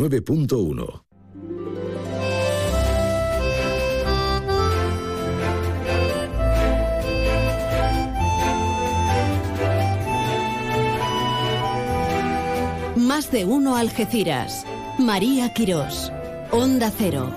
9.1. Más de uno Algeciras. María Quirós. Onda Cero.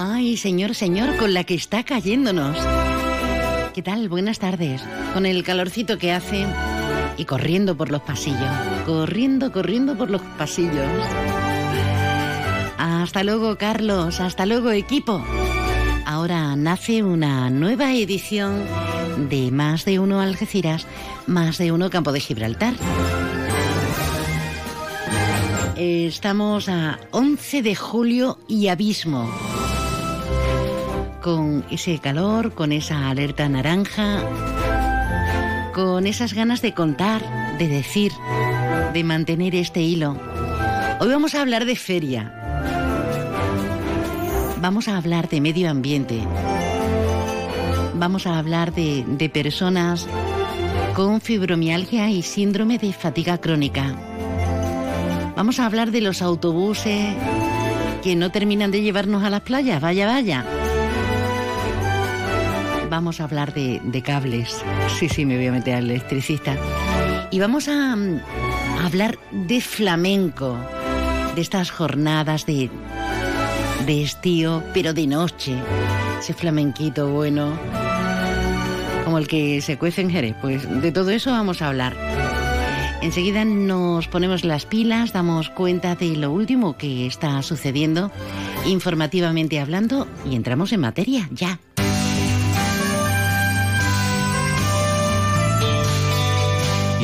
Ay, señor, señor, con la que está cayéndonos. ¿Qué tal? Buenas tardes. Con el calorcito que hace y corriendo por los pasillos. Corriendo, corriendo por los pasillos. Hasta luego, Carlos. Hasta luego, equipo. Ahora nace una nueva edición de Más de Uno Algeciras, Más de Uno Campo de Gibraltar. Estamos a 11 de julio y abismo con ese calor, con esa alerta naranja, con esas ganas de contar, de decir, de mantener este hilo. Hoy vamos a hablar de feria. Vamos a hablar de medio ambiente. Vamos a hablar de, de personas con fibromialgia y síndrome de fatiga crónica. Vamos a hablar de los autobuses que no terminan de llevarnos a las playas. Vaya, vaya vamos a hablar de, cables. Sí, sí, me voy a meter al electricista. Y vamos a, a hablar de flamenco, de estas jornadas de, de estío, pero de noche. Ese flamenquito bueno, como el que se cuece en Jerez. Pues de todo eso vamos a hablar. Enseguida nos ponemos las pilas, damos cuenta de lo último que está sucediendo, informativamente hablando, y entramos en materia ya.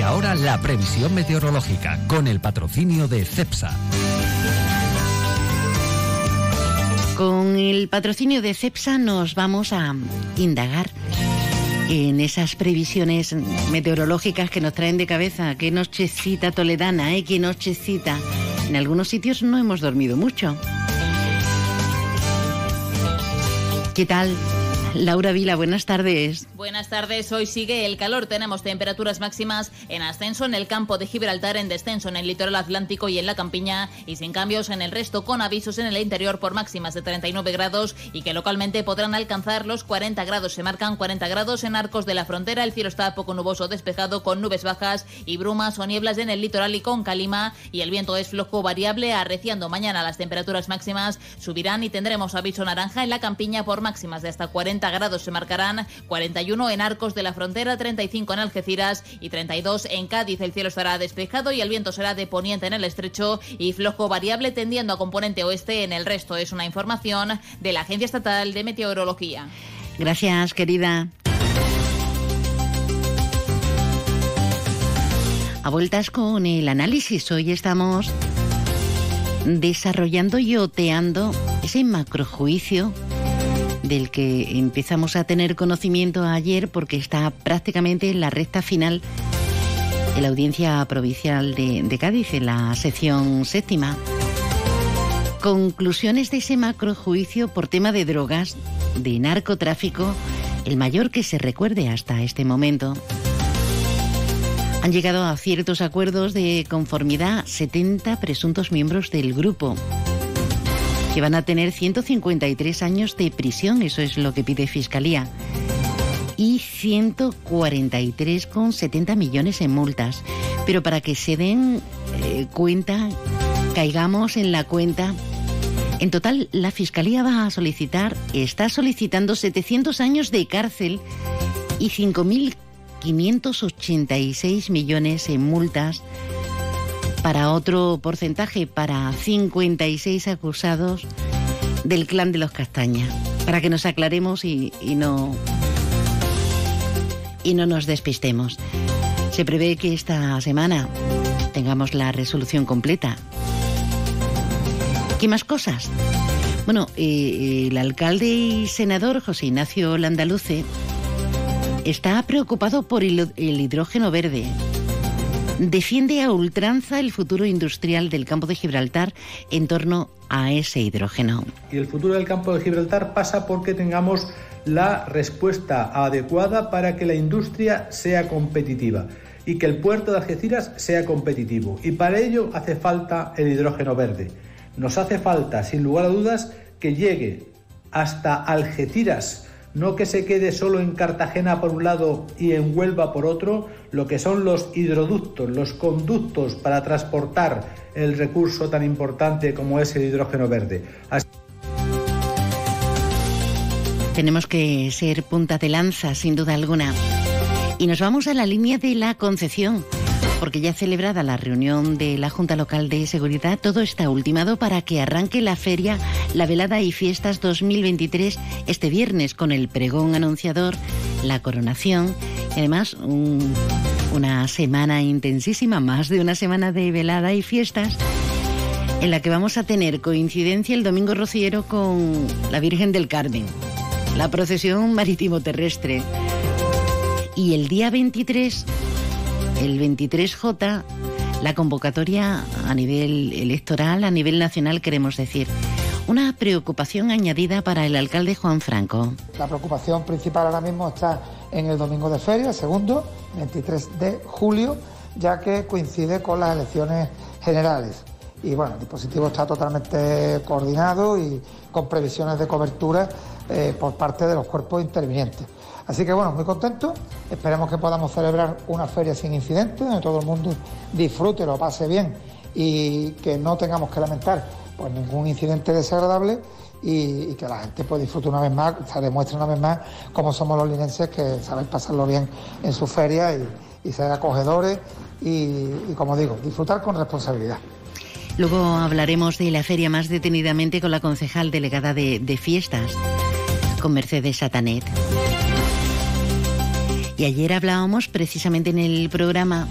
Ahora la previsión meteorológica con el patrocinio de CEPSA. Con el patrocinio de CEPSA nos vamos a indagar en esas previsiones meteorológicas que nos traen de cabeza. Qué nochecita toledana, ¿eh? Qué nochecita. En algunos sitios no hemos dormido mucho. ¿Qué tal? Laura Vila, buenas tardes. Buenas tardes, hoy sigue el calor. Tenemos temperaturas máximas en ascenso en el campo de Gibraltar, en descenso en el litoral atlántico y en la campiña, y sin cambios en el resto, con avisos en el interior por máximas de 39 grados y que localmente podrán alcanzar los 40 grados. Se marcan 40 grados en arcos de la frontera. El cielo está poco nuboso, despejado con nubes bajas y brumas o nieblas en el litoral y con calima. Y el viento es flojo variable, arreciando mañana las temperaturas máximas subirán y tendremos aviso naranja en la campiña por máximas de hasta 40 grados se marcarán, 41 en Arcos de la Frontera, 35 en Algeciras y 32 en Cádiz. El cielo estará despejado y el viento será de poniente en el estrecho y flojo variable tendiendo a componente oeste en el resto. Es una información de la Agencia Estatal de Meteorología. Gracias, querida. A vueltas con el análisis, hoy estamos desarrollando y oteando ese macrojuicio del que empezamos a tener conocimiento ayer porque está prácticamente en la recta final de la audiencia provincial de, Cádiz, en la sección séptima. Conclusiones de ese macrojuicio por tema de drogas, de narcotráfico, el mayor que se recuerde hasta este momento. Han llegado a ciertos acuerdos de conformidad 70 presuntos miembros del grupo que van a tener 153 años de prisión, eso es lo que pide Fiscalía, y 143,70 millones en multas. Pero para que se den eh, cuenta, caigamos en la cuenta, en total la Fiscalía va a solicitar, está solicitando 700 años de cárcel y 5.586 millones en multas para otro porcentaje, para 56 acusados del clan de los Castañas, para que nos aclaremos y, no y no nos despistemos. Se prevé que esta semana tengamos la resolución completa. ¿Qué más cosas? Bueno, eh, el alcalde y senador José Ignacio Landaluce está preocupado por el, hidrógeno verde. Defiende a ultranza el futuro industrial del campo de Gibraltar en torno a ese hidrógeno. Y el futuro del campo de Gibraltar pasa porque tengamos la respuesta adecuada para que la industria sea competitiva y que el puerto de Algeciras sea competitivo. Y para ello hace falta el hidrógeno verde. Nos hace falta, sin lugar a dudas, que llegue hasta Algeciras no que se quede solo en Cartagena por un lado y en Huelva por otro, lo que son los hidroductos, los conductos para transportar el recurso tan importante como es el hidrógeno verde. Tenemos que ser punta de lanza, sin duda alguna. Y nos vamos a la línea de la Concepción porque ya celebrada la reunión de la Junta Local de Seguridad, todo está ultimado para que arranque la feria, la velada y fiestas 2023 este viernes con el pregón anunciador, la coronación y además una semana intensísima, más de una semana de velada y fiestas en la que vamos a tener coincidencia el domingo rociero con la Virgen del Carmen, la procesión marítimo terrestre. Y el día 23 el 23J, la convocatoria a nivel electoral, a nivel nacional, queremos decir. Una preocupación añadida para el alcalde Juan Franco. La preocupación principal ahora mismo está en el domingo de feria, segundo, 23 de julio, ya que coincide con las elecciones generales. Y bueno, el dispositivo está totalmente coordinado y con previsiones de cobertura eh, por parte de los cuerpos intervinientes. Así que bueno, muy contento. Esperemos que podamos celebrar una feria sin incidentes, donde todo el mundo disfrute, lo pase bien y que no tengamos que lamentar ningún incidente desagradable y, que la gente pues, disfrute una vez más, se demuestre una vez más cómo somos los linenses que saben pasarlo bien en su feria y, ser acogedores y, como digo, disfrutar con responsabilidad. Luego hablaremos de la feria más detenidamente con la concejal delegada de, de fiestas, con Mercedes Satanet. Y ayer hablábamos precisamente en el programa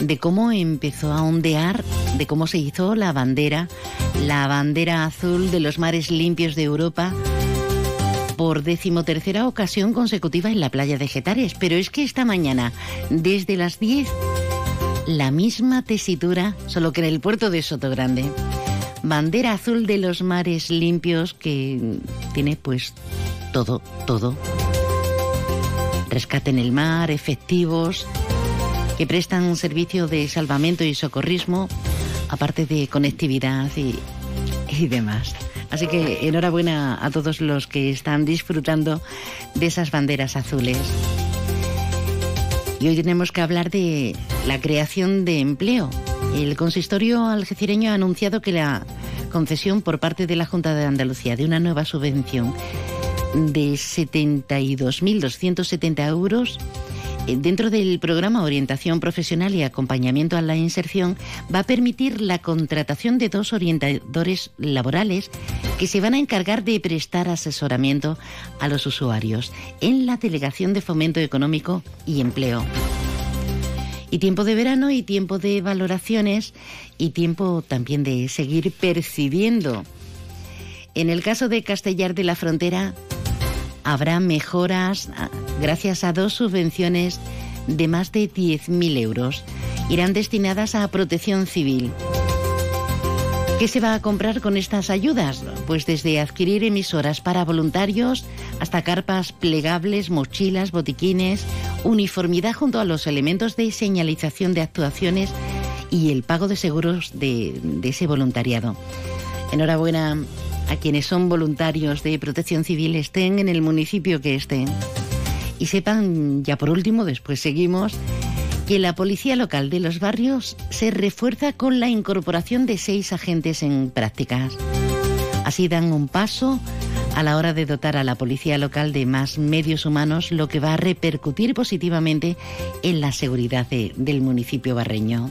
de cómo empezó a ondear, de cómo se hizo la bandera, la bandera azul de los mares limpios de Europa por decimotercera ocasión consecutiva en la playa de Getares. Pero es que esta mañana, desde las 10, la misma tesitura, solo que en el puerto de Sotogrande. Bandera azul de los mares limpios que tiene pues todo, todo rescate en el mar, efectivos, que prestan un servicio de salvamento y socorrismo, aparte de conectividad y, y demás. Así que enhorabuena a todos los que están disfrutando de esas banderas azules. Y hoy tenemos que hablar de la creación de empleo. El consistorio algecireño ha anunciado que la concesión por parte de la Junta de Andalucía de una nueva subvención de 72.270 euros eh, dentro del programa Orientación Profesional y Acompañamiento a la Inserción va a permitir la contratación de dos orientadores laborales que se van a encargar de prestar asesoramiento a los usuarios en la Delegación de Fomento Económico y Empleo. Y tiempo de verano y tiempo de valoraciones y tiempo también de seguir percibiendo. En el caso de Castellar de la Frontera, habrá mejoras ah, gracias a dos subvenciones de más de 10.000 euros. Irán destinadas a protección civil. ¿Qué se va a comprar con estas ayudas? Pues desde adquirir emisoras para voluntarios hasta carpas plegables, mochilas, botiquines, uniformidad junto a los elementos de señalización de actuaciones y el pago de seguros de, de ese voluntariado. Enhorabuena a quienes son voluntarios de protección civil estén en el municipio que estén. Y sepan, ya por último, después seguimos, que la policía local de los barrios se refuerza con la incorporación de seis agentes en prácticas. Así dan un paso a la hora de dotar a la policía local de más medios humanos, lo que va a repercutir positivamente en la seguridad del municipio barreño.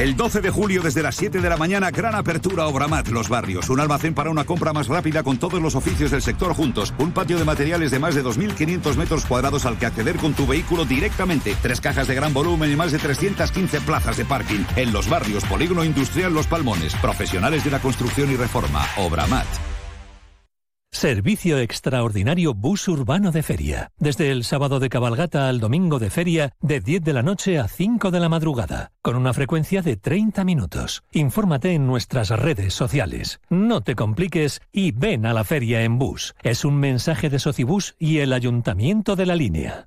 El 12 de julio desde las 7 de la mañana, gran apertura Obramat Los Barrios. Un almacén para una compra más rápida con todos los oficios del sector juntos. Un patio de materiales de más de 2.500 metros cuadrados al que acceder con tu vehículo directamente. Tres cajas de gran volumen y más de 315 plazas de parking. En Los Barrios, Polígono Industrial Los Palmones. Profesionales de la construcción y reforma. Obramat. Servicio extraordinario bus urbano de feria. Desde el sábado de cabalgata al domingo de feria, de 10 de la noche a 5 de la madrugada, con una frecuencia de 30 minutos. Infórmate en nuestras redes sociales. No te compliques y ven a la feria en bus. Es un mensaje de Socibus y el Ayuntamiento de la Línea.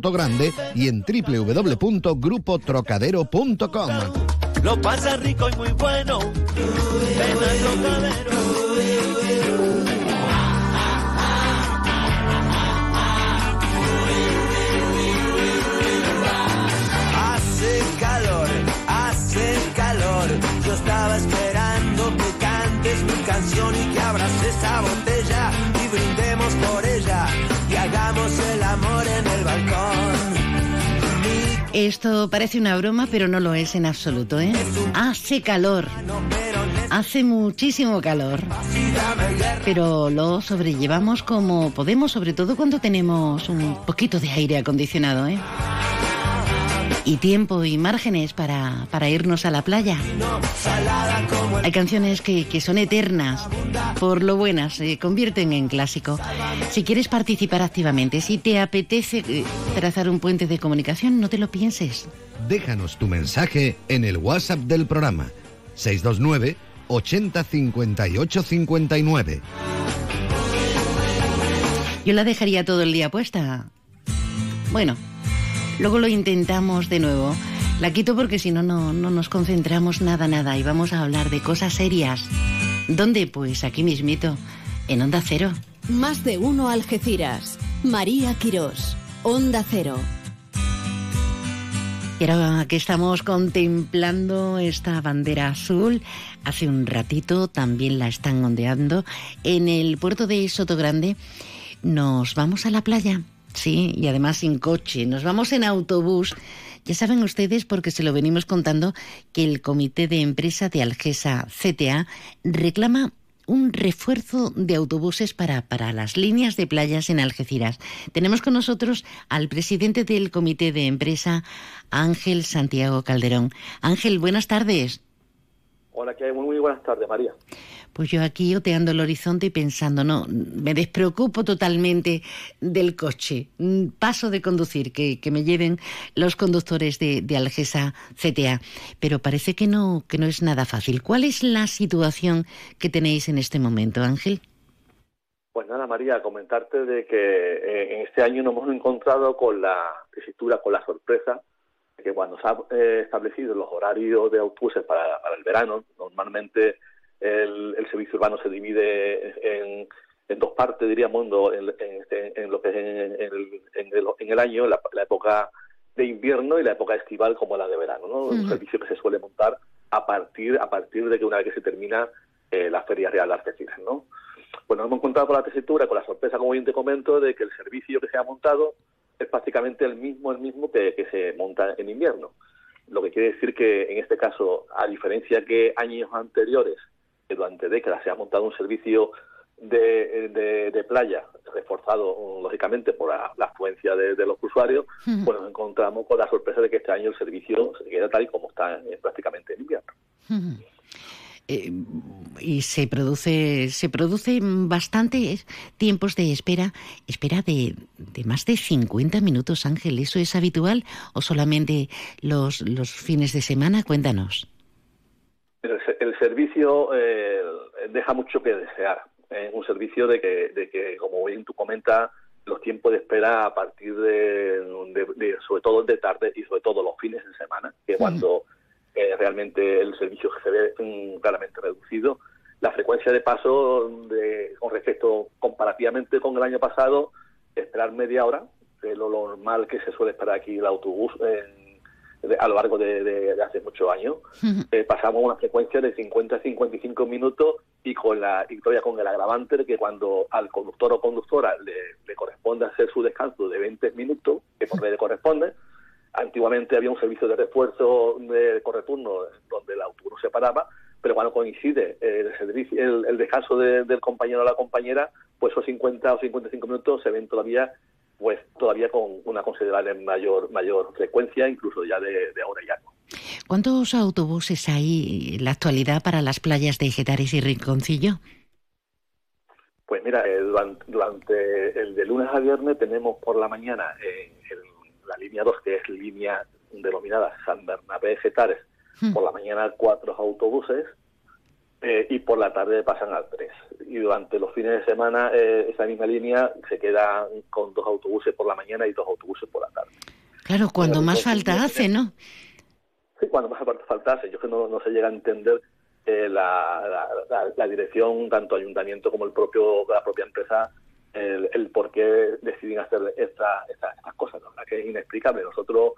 Sotogrande y en www.grupotrocadero.com. Lo pasa rico y muy bueno. Ven al Trocadero. Hace calor, hace calor. Yo estaba esperando que cantes mi canción y que abras esa botella y brindemos por ella el amor en el balcón. Esto parece una broma, pero no lo es en absoluto, ¿eh? Hace calor. Hace muchísimo calor. Pero lo sobrellevamos como podemos, sobre todo cuando tenemos un poquito de aire acondicionado, ¿eh? Y tiempo y márgenes para, para irnos a la playa. Hay canciones que, que son eternas, por lo buenas, se convierten en clásico. Si quieres participar activamente, si te apetece eh, trazar un puente de comunicación, no te lo pienses. Déjanos tu mensaje en el WhatsApp del programa 629 80 58 59. Yo la dejaría todo el día puesta. Bueno, luego lo intentamos de nuevo. La quito porque si no, no no nos concentramos nada, nada y vamos a hablar de cosas serias. ¿Dónde? Pues aquí mismito, en Onda Cero. Más de uno Algeciras. María Quirós. Onda Cero. Y ahora que estamos contemplando esta bandera azul, hace un ratito también la están ondeando en el puerto de Sotogrande. Nos vamos a la playa, sí, y además sin coche, nos vamos en autobús. Ya saben ustedes, porque se lo venimos contando, que el comité de empresa de Algesa CTA reclama un refuerzo de autobuses para, para las líneas de playas en Algeciras. Tenemos con nosotros al presidente del comité de empresa, Ángel Santiago Calderón. Ángel, buenas tardes. Hola, ¿qué hay? Muy, muy buenas tardes, María. Pues yo aquí oteando el horizonte y pensando, no, me despreocupo totalmente del coche. Mm, Paso de conducir, que, que me lleven los conductores de, de Algesa CTA. Pero parece que no, que no es nada fácil. ¿Cuál es la situación que tenéis en este momento, Ángel? Pues nada, María, comentarte de que eh, en este año nos hemos encontrado con la tesitura, con la sorpresa, que cuando se han eh, establecido los horarios de autobuses para, para el verano, normalmente el, el servicio urbano se divide en, en dos partes, diríamos, en, en, en lo que es en, el, en, el, año, la, la, época de invierno y la época estival como la de verano, ¿no? Un servicio que se suele montar a partir a partir de que una vez que se termina eh, la Feria Real de Algeciras, ¿no? Bueno, hemos encontrado con la tesitura, con la sorpresa, como bien te comento, de que el servicio que se ha montado es prácticamente el mismo el mismo que, que se monta en invierno. Lo que quiere decir que en este caso, a diferencia que años anteriores, que durante décadas se ha montado un servicio de, de, de playa reforzado lógicamente por la, la afluencia de, de, los usuarios, pues nos encontramos con la sorpresa de que este año el servicio se queda tal y como está eh, prácticamente en invierno. Eh, y se produce se produce bastantes tiempos de espera espera de, de más de 50 minutos Ángel eso es habitual o solamente los los fines de semana cuéntanos El, el servicio eh, deja mucho que desear. Es un servicio de que, de que, como bien tú comentas, los tiempos de espera a partir de, de- sobre todo de tarde y sobre todo los fines de semana, que es cuando eh, realmente el servicio se ve mm, claramente reducido. La frecuencia de paso de, con respecto comparativamente con el año pasado, esperar media hora, que es lo normal que se suele esperar aquí el autobús en- de- a lo largo de, de- de hace muchos años. Eh, pasamos una frecuencia de 50 a 55 minutos y con la y todavía con el agravante de que cuando al conductor o conductora le, le corresponde hacer su descanso de 20 minutos, que por ley le corresponde, antiguamente había un servicio de refuerzo de correturno donde el autobús se paraba, pero cuando coincide el, servicio, el, el descanso de- del compañero o la compañera, pues esos 50 o 55 minutos se ven todavía pues todavía con una considerable mayor mayor frecuencia, incluso ya de, de ahora ya. ¿Cuántos autobuses hay en la actualidad para las playas de Getares y Rinconcillo? Pues mira, eh, durante, durante el de lunes a viernes tenemos por la mañana en, en la línea 2, que es línea denominada San Bernabé Getares, por la mañana cuatro autobuses eh, y por la tarde pasan al tres. Y durante los fines de semana eh, esa misma línea se queda con dos autobuses por la mañana y dos autobuses por la tarde. Claro, cuando más falta hace, ¿no? Sí, cuando más falta faltase. Yo que no, no se llega a entender eh, la, la, la- la dirección, tanto ayuntamiento como el propio la propia empresa, el, el por qué deciden hacer esta- esta- estas cosas. La verdad que es inexplicable. Nosotros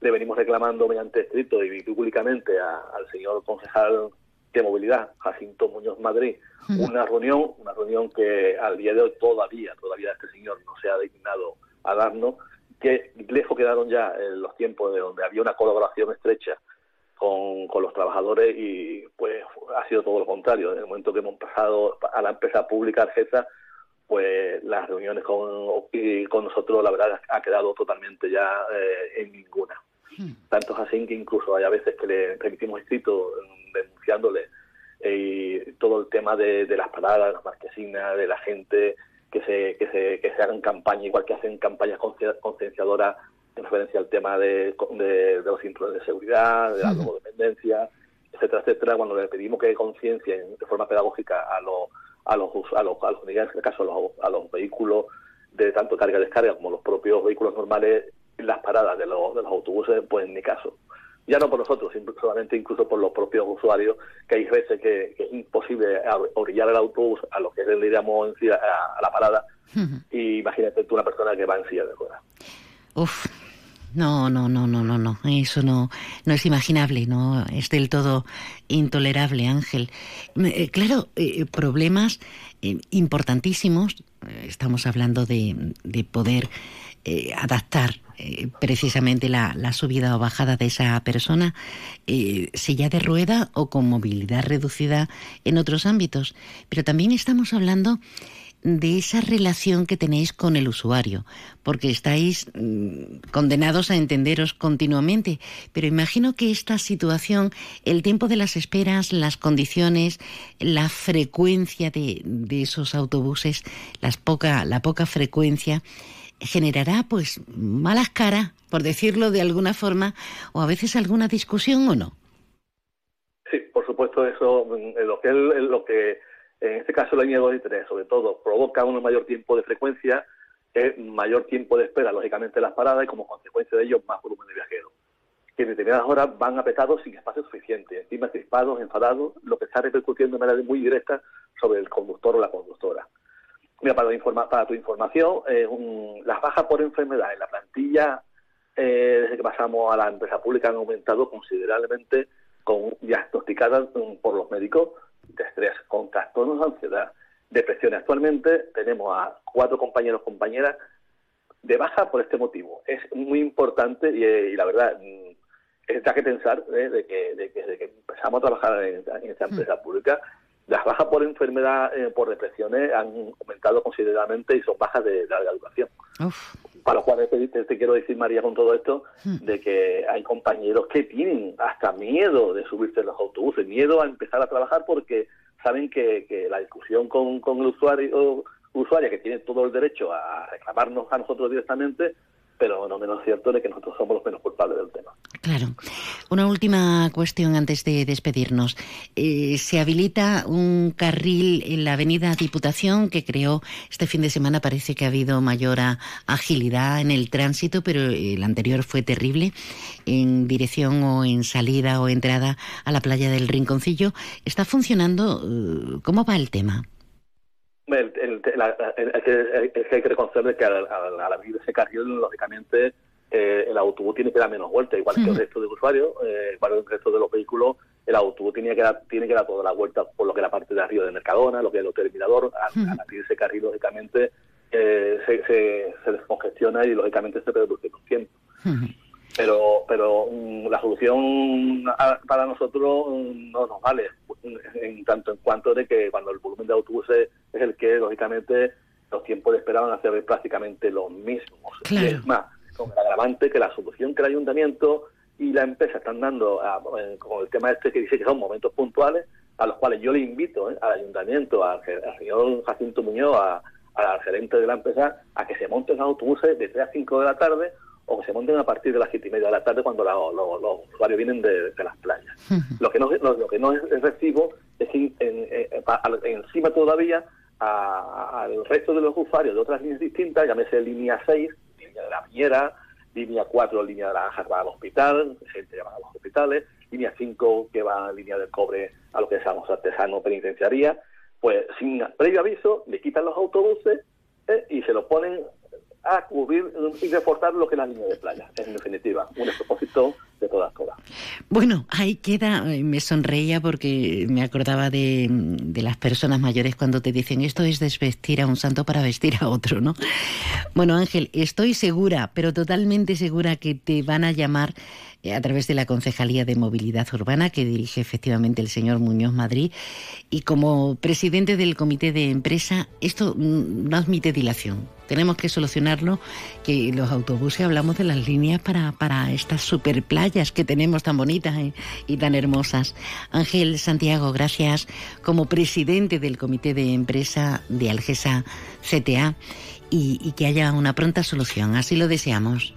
le venimos reclamando mediante escrito y públicamente a- al señor concejal de movilidad, Jacinto Muñoz Madrid, una reunión, una reunión que al día de hoy todavía, todavía este señor no se ha dignado a darnos, que lejos quedaron ya eh, los tiempos de donde había una colaboración estrecha con, con los trabajadores y pues ha sido todo lo contrario. En el momento que hemos pasado a la empresa pública Argesa, pues las reuniones con, y con nosotros la verdad ha quedado totalmente ya eh, en ninguna. Tanto es así que incluso hay a veces que le remitimos escrito mm, denunciándole eh, todo el tema de, de las paradas, las marquesinas, de la gente, que se, que se, que se hagan campañas, igual que hacen campañas conci- concienciadoras en referencia al tema de, de, de los cinturones de seguridad, de la drogodependencia, etcétera, etcétera, cuando le pedimos que conciencien de forma pedagógica a los a los a los, a los en este caso a los, a los vehículos de tanto carga y descarga como los propios vehículos normales en las paradas de los, de los autobuses, pues ni caso. Ya no por nosotros, solamente incluso por los propios usuarios, que hay veces que, que es imposible orillar el autobús a lo que le diríamos en sí a, a la parada. Y imagínate tú una persona que va en silla de ruedas. Uf, no, no, no, no, no, no. Eso no, no es imaginable, no es del todo intolerable, Ángel. Me- eh, claro, eh, problemas eh, importantísimos. Estamos hablando de, de poder eh, adaptar eh, precisamente la, la subida o bajada de esa persona, eh, silla de rueda o con movilidad reducida en otros ámbitos. Pero también estamos hablando de esa relación que tenéis con el usuario, porque estáis mm, condenados a entenderos continuamente. Pero imagino que esta situación, el tiempo de las esperas, las condiciones, la frecuencia de, de esos autobuses, las poca, la poca frecuencia, generará pues malas caras, por decirlo de alguna forma, o a veces alguna discusión o no. Sí, por supuesto, eso, mm, lo que, lo que en este caso la línea 2 y 3, sobre todo, provoca un mayor tiempo de frecuencia, es mayor tiempo de espera, lógicamente, en las paradas y como consecuencia de ello, más volumen de viajeros. Que en determinadas horas van apretados sin espacio suficiente, encima crispados, enfadados, lo que está repercutiendo de manera muy directa sobre el conductor o la conductora. Mira, para, informa- para tu información, eh, un- las bajas por enfermedad en la plantilla, eh, desde que pasamos a la empresa pública, han aumentado considerablemente, con diagnosticadas mm, por los médicos de estrés, con trastornos de ansiedad, depresión. Actualmente tenemos a cuatro compañeros compañeras de baja por este motivo. Es muy importante y, eh, y la verdad mm, es da que pensar eh, de, que, de que desde que empezamos a trabajar en, en esta empresa pública, las bajas por enfermedad, eh, por depresiones han aumentado considerablemente y son bajas de, de larga duración. Para lo cual te, te- te quiero decir, María, con todo esto, de que hay compañeros que tienen hasta miedo de subirse en los autobuses, miedo a empezar a trabajar porque saben que, que la discusión con, con el usuario usuaria que tiene todo el derecho a reclamarnos a nosotros directamente, pero no menos cierto de que nosotros somos los menos culpables del tema. Claro. Una última cuestión antes de despedirnos. Eh, se habilita un carril en la Avenida Diputación que creó este fin de semana. Parece que ha habido mayor agilidad en el tránsito, pero el anterior fue terrible en dirección o en salida o entrada a la playa del Rinconcillo. ¿Está funcionando? Eh, ¿Cómo va el tema? El, el, que hay que reconocer que al, al, abrir ese carril, lógicamente, eh, el autobús tiene que dar menos vueltas, igual que el resto de usuarios, eh, igual que el resto de los vehículos, el autobús tiene que dar, tiene que dar toda la vuelta por lo que es la parte de arriba de Mercadona, lo que es el hotel Mirador, al, abrir ese carril, lógicamente, eh, se, se, se, descongestiona y, lógicamente, se reduce el tiempo pero pero mm, la solución para nosotros mm, no nos vale. En tanto en cuanto de que cuando el volumen de autobuses es el que lógicamente los tiempos de espera van a ser prácticamente los mismos. Es más con el agravante que la solución que el ayuntamiento y la empresa están dando eh, con el tema este que dice que son momentos puntuales a los cuales yo le invito eh, al ayuntamiento al, señor Jacinto Muñoz a, al gerente de la empresa a que se monten autobuses de 3 a 5 de la tarde o que se monten a partir de las siete y media de la tarde cuando los usuarios vienen de, las playas. Lo que no, lo, que no es, recibo es que encima todavía al resto de los usuarios de otras líneas distintas, llámese línea 6, línea de la Piñera, línea 4, línea de la va al hospital, gente que va a los hospitales, línea 5 que va a línea del cobre a lo que llamamos artesano penitenciaría, pues sin previo aviso le quitan los autobuses eh, y se los ponen a cubrir y reforzar lo que es la línea de playa, en definitiva, un propósito de todas cosas. Bueno, ahí queda, eh, me sonreía porque me acordaba de, las personas mayores cuando te dicen esto es desvestir a un santo para vestir a otro, ¿no? Bueno, Ángel, estoy segura, pero totalmente segura que te van a llamar eh, a través de la Concejalía de Movilidad Urbana que dirige efectivamente el señor Muñoz Madrid. Y como presidente del comité de empresa, esto no admite dilación. Tenemos que solucionarlo, que los autobuses hablamos de las líneas para, para estas super que tenemos tan bonitas eh, y tan hermosas. Ángel Santiago, gracias como presidente del comité de empresa de Algesa CTA y, y que haya una pronta solución. Así lo deseamos.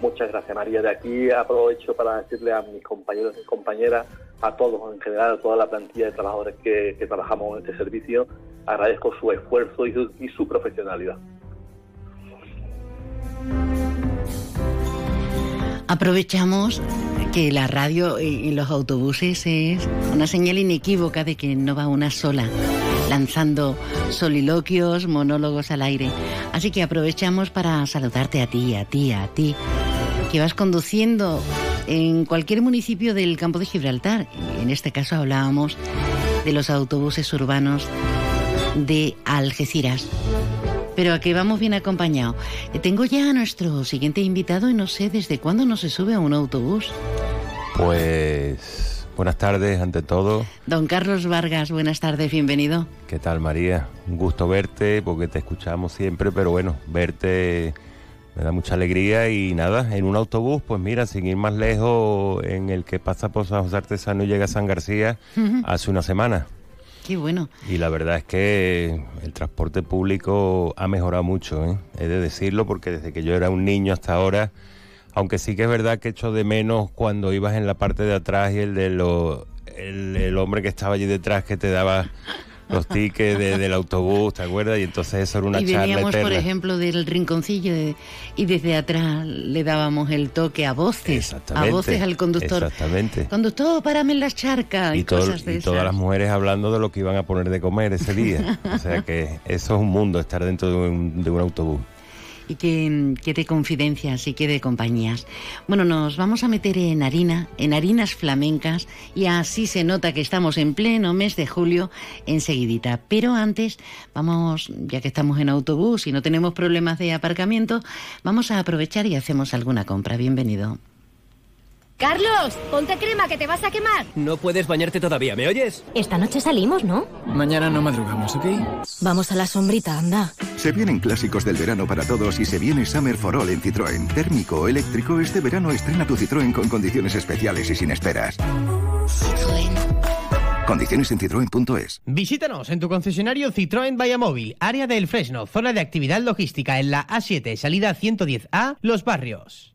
Muchas gracias, María. De aquí aprovecho para decirle a mis compañeros y compañeras, a todos en general, a toda la plantilla de trabajadores que, trabajamos en este servicio, agradezco su esfuerzo y su, profesionalidad. Aprovechamos que la radio y los autobuses es una señal inequívoca de que no va una sola, lanzando soliloquios, monólogos al aire. Así que aprovechamos para saludarte a ti, a ti, a ti, que vas conduciendo en cualquier municipio del campo de Gibraltar. En este caso hablábamos de los autobuses urbanos de Algeciras. Pero a que vamos bien acompañados. Eh, tengo ya a nuestro siguiente invitado y no sé desde cuándo no se sube a un autobús. Pues buenas tardes ante todo. Don Carlos Vargas, buenas tardes, bienvenido. ¿Qué tal María? Un gusto verte porque te escuchamos siempre, pero bueno, verte me da mucha alegría y nada, en un autobús, pues mira, sin ir más lejos, en el que pasa por San José Artesano y llega a San García hace una semana. Qué bueno. Y la verdad es que el transporte público ha mejorado mucho, ¿eh? he de decirlo, porque desde que yo era un niño hasta ahora, aunque sí que es verdad que echo de menos cuando ibas en la parte de atrás y el de los el hombre que estaba allí detrás que te daba los tickets del autobús, ¿te acuerdas? Y entonces eso era una y veníamos, por ejemplo, del rinconcillo y desde atrás le dábamos el toque a voces, a voces al conductor. Exactamente. Conductor, párame en la charca y, cosas de y todas las mujeres hablando de lo que iban a poner de comer ese día. o sea que eso es un mundo, estar dentro de un autobús y que, que de confidencias y que de compañías. Bueno, nos vamos a meter en harina, en harinas flamencas y así se nota que estamos en pleno mes de julio enseguidita. Pero antes vamos, ya que estamos en autobús y no tenemos problemas de aparcamiento, vamos a aprovechar y hacemos alguna compra. Bienvenido. Carlos, ponte crema que te vas a quemar. No puedes bañarte todavía, ¿me oyes? Esta noche salimos, ¿no? Mañana no madrugamos, ¿ok? Vamos a la sombrita, anda. Se vienen clásicos del verano para todos y se viene Summer for All en Citroën. Térmico o eléctrico, este verano estrena tu Citroën con condiciones especiales y sin esperas. Citroën. Condiciones en citroen.es. Visítanos en tu concesionario Citroën Móvil, área del Fresno, zona de actividad logística en la A7, salida 110A, Los Barrios.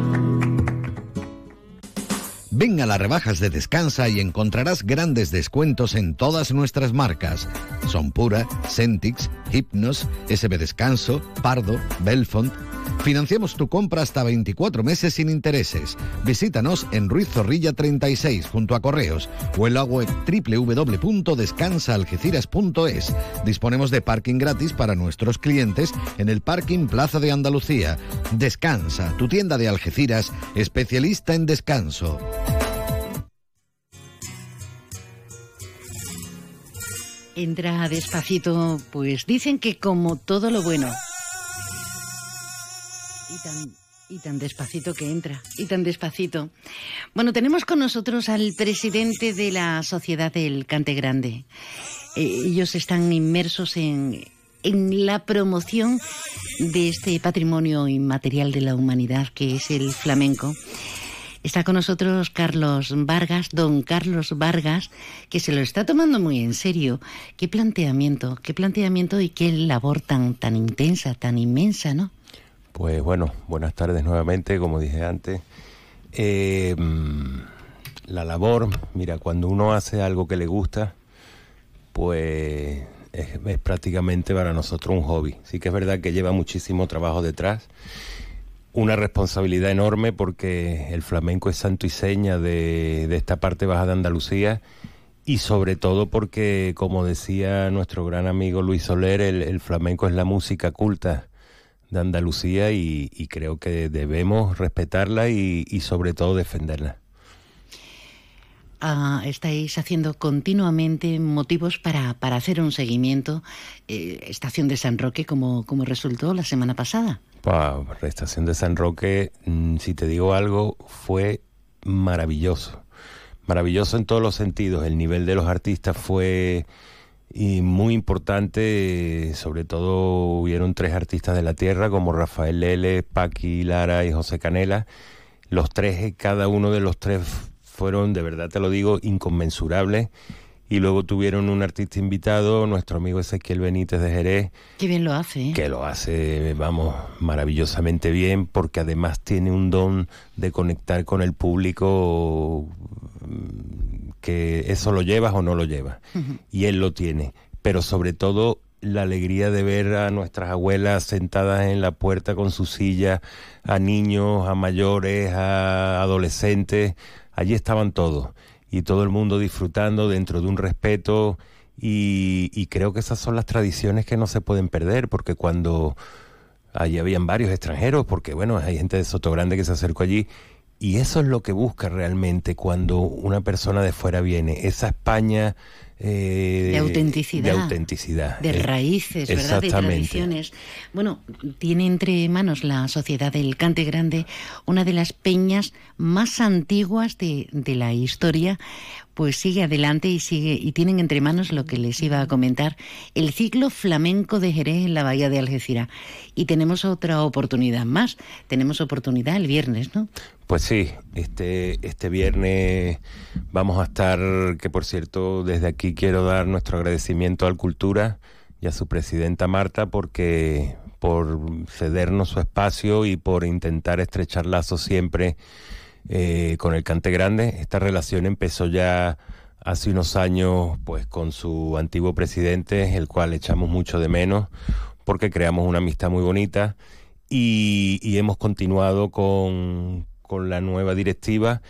Ven a las rebajas de Descansa y encontrarás grandes descuentos en todas nuestras marcas. Son Pura, Centix, Hypnos, SB Descanso, Pardo, Belfont. Financiamos tu compra hasta 24 meses sin intereses. Visítanos en Ruiz Zorrilla 36 junto a Correos o en la web www.descansaalgeciras.es. Disponemos de parking gratis para nuestros clientes en el parking Plaza de Andalucía. Descansa, tu tienda de Algeciras, especialista en descanso. Entra despacito, pues dicen que como todo lo bueno. Y tan, y tan despacito que entra, y tan despacito. Bueno, tenemos con nosotros al presidente de la Sociedad del Cante Grande. Eh, ellos están inmersos en, en la promoción de este patrimonio inmaterial de la humanidad que es el flamenco. Está con nosotros Carlos Vargas, don Carlos Vargas, que se lo está tomando muy en serio. Qué planteamiento, qué planteamiento y qué labor tan, tan intensa, tan inmensa, ¿no? Pues bueno, buenas tardes nuevamente, como dije antes. Eh, la labor, mira, cuando uno hace algo que le gusta, pues es, es, prácticamente para nosotros un hobby. Sí que es verdad que lleva muchísimo trabajo detrás una responsabilidad enorme porque el flamenco es santo y seña de, de, esta parte baja de Andalucía y sobre todo porque, como decía nuestro gran amigo Luis Soler, el, el flamenco es la música culta de Andalucía y, creo que debemos respetarla y, y sobre todo defenderla. Uh, estáis haciendo continuamente motivos para, para hacer un seguimiento. Eh, estación de San Roque, como, como resultó la semana pasada. La estación de San Roque, mmm, si te digo algo, fue maravilloso. Maravilloso en todos los sentidos. El nivel de los artistas fue muy importante, sobre todo hubieron tres artistas de la tierra como Rafael Lele, Paqui Lara y José Canela. Los tres, cada uno de los tres fueron, de verdad te lo digo, inconmensurables. Y luego tuvieron un artista invitado, nuestro amigo Ezequiel Benítez de Jerez. Qué bien lo hace. ¿eh? Que lo hace, vamos, maravillosamente bien, porque además tiene un don de conectar con el público que eso lo llevas o no lo llevas. Uh -huh. Y él lo tiene. Pero sobre todo la alegría de ver a nuestras abuelas sentadas en la puerta con su silla, a niños, a mayores, a adolescentes, allí estaban todos y todo el mundo disfrutando dentro de un respeto. Y, creo que esas son las tradiciones que no se pueden perder porque cuando allí habían varios extranjeros, porque bueno, hay gente de Sotogrande que se acercó allí y eso es lo que busca realmente cuando una persona de fuera viene, esa España eh, de autenticidad, de, autenticidad, de raíces, ¿verdad? De tradiciones. Bueno, tiene entre manos la Sociedad del Cante Grande una de las peñas más antiguas de, de la historia, pues sigue adelante y sigue y tienen entre manos lo que les iba a comentar, el ciclo flamenco de Jerez en la bahía de Algeciras. Y tenemos otra oportunidad más, tenemos oportunidad el viernes, ¿no? Pues sí, este, este viernes vamos a estar, que por cierto, desde aquí quiero dar nuestro agradecimiento al Cultura y a su presidenta Marta porque por cedernos su espacio y por intentar estrechar lazos siempre eh, con el Cante Grande. Esta relación empezó ya hace unos años pues con su antiguo presidente, el cual echamos mucho de menos porque creamos una amistad muy bonita y, y hemos continuado con, con la nueva directiva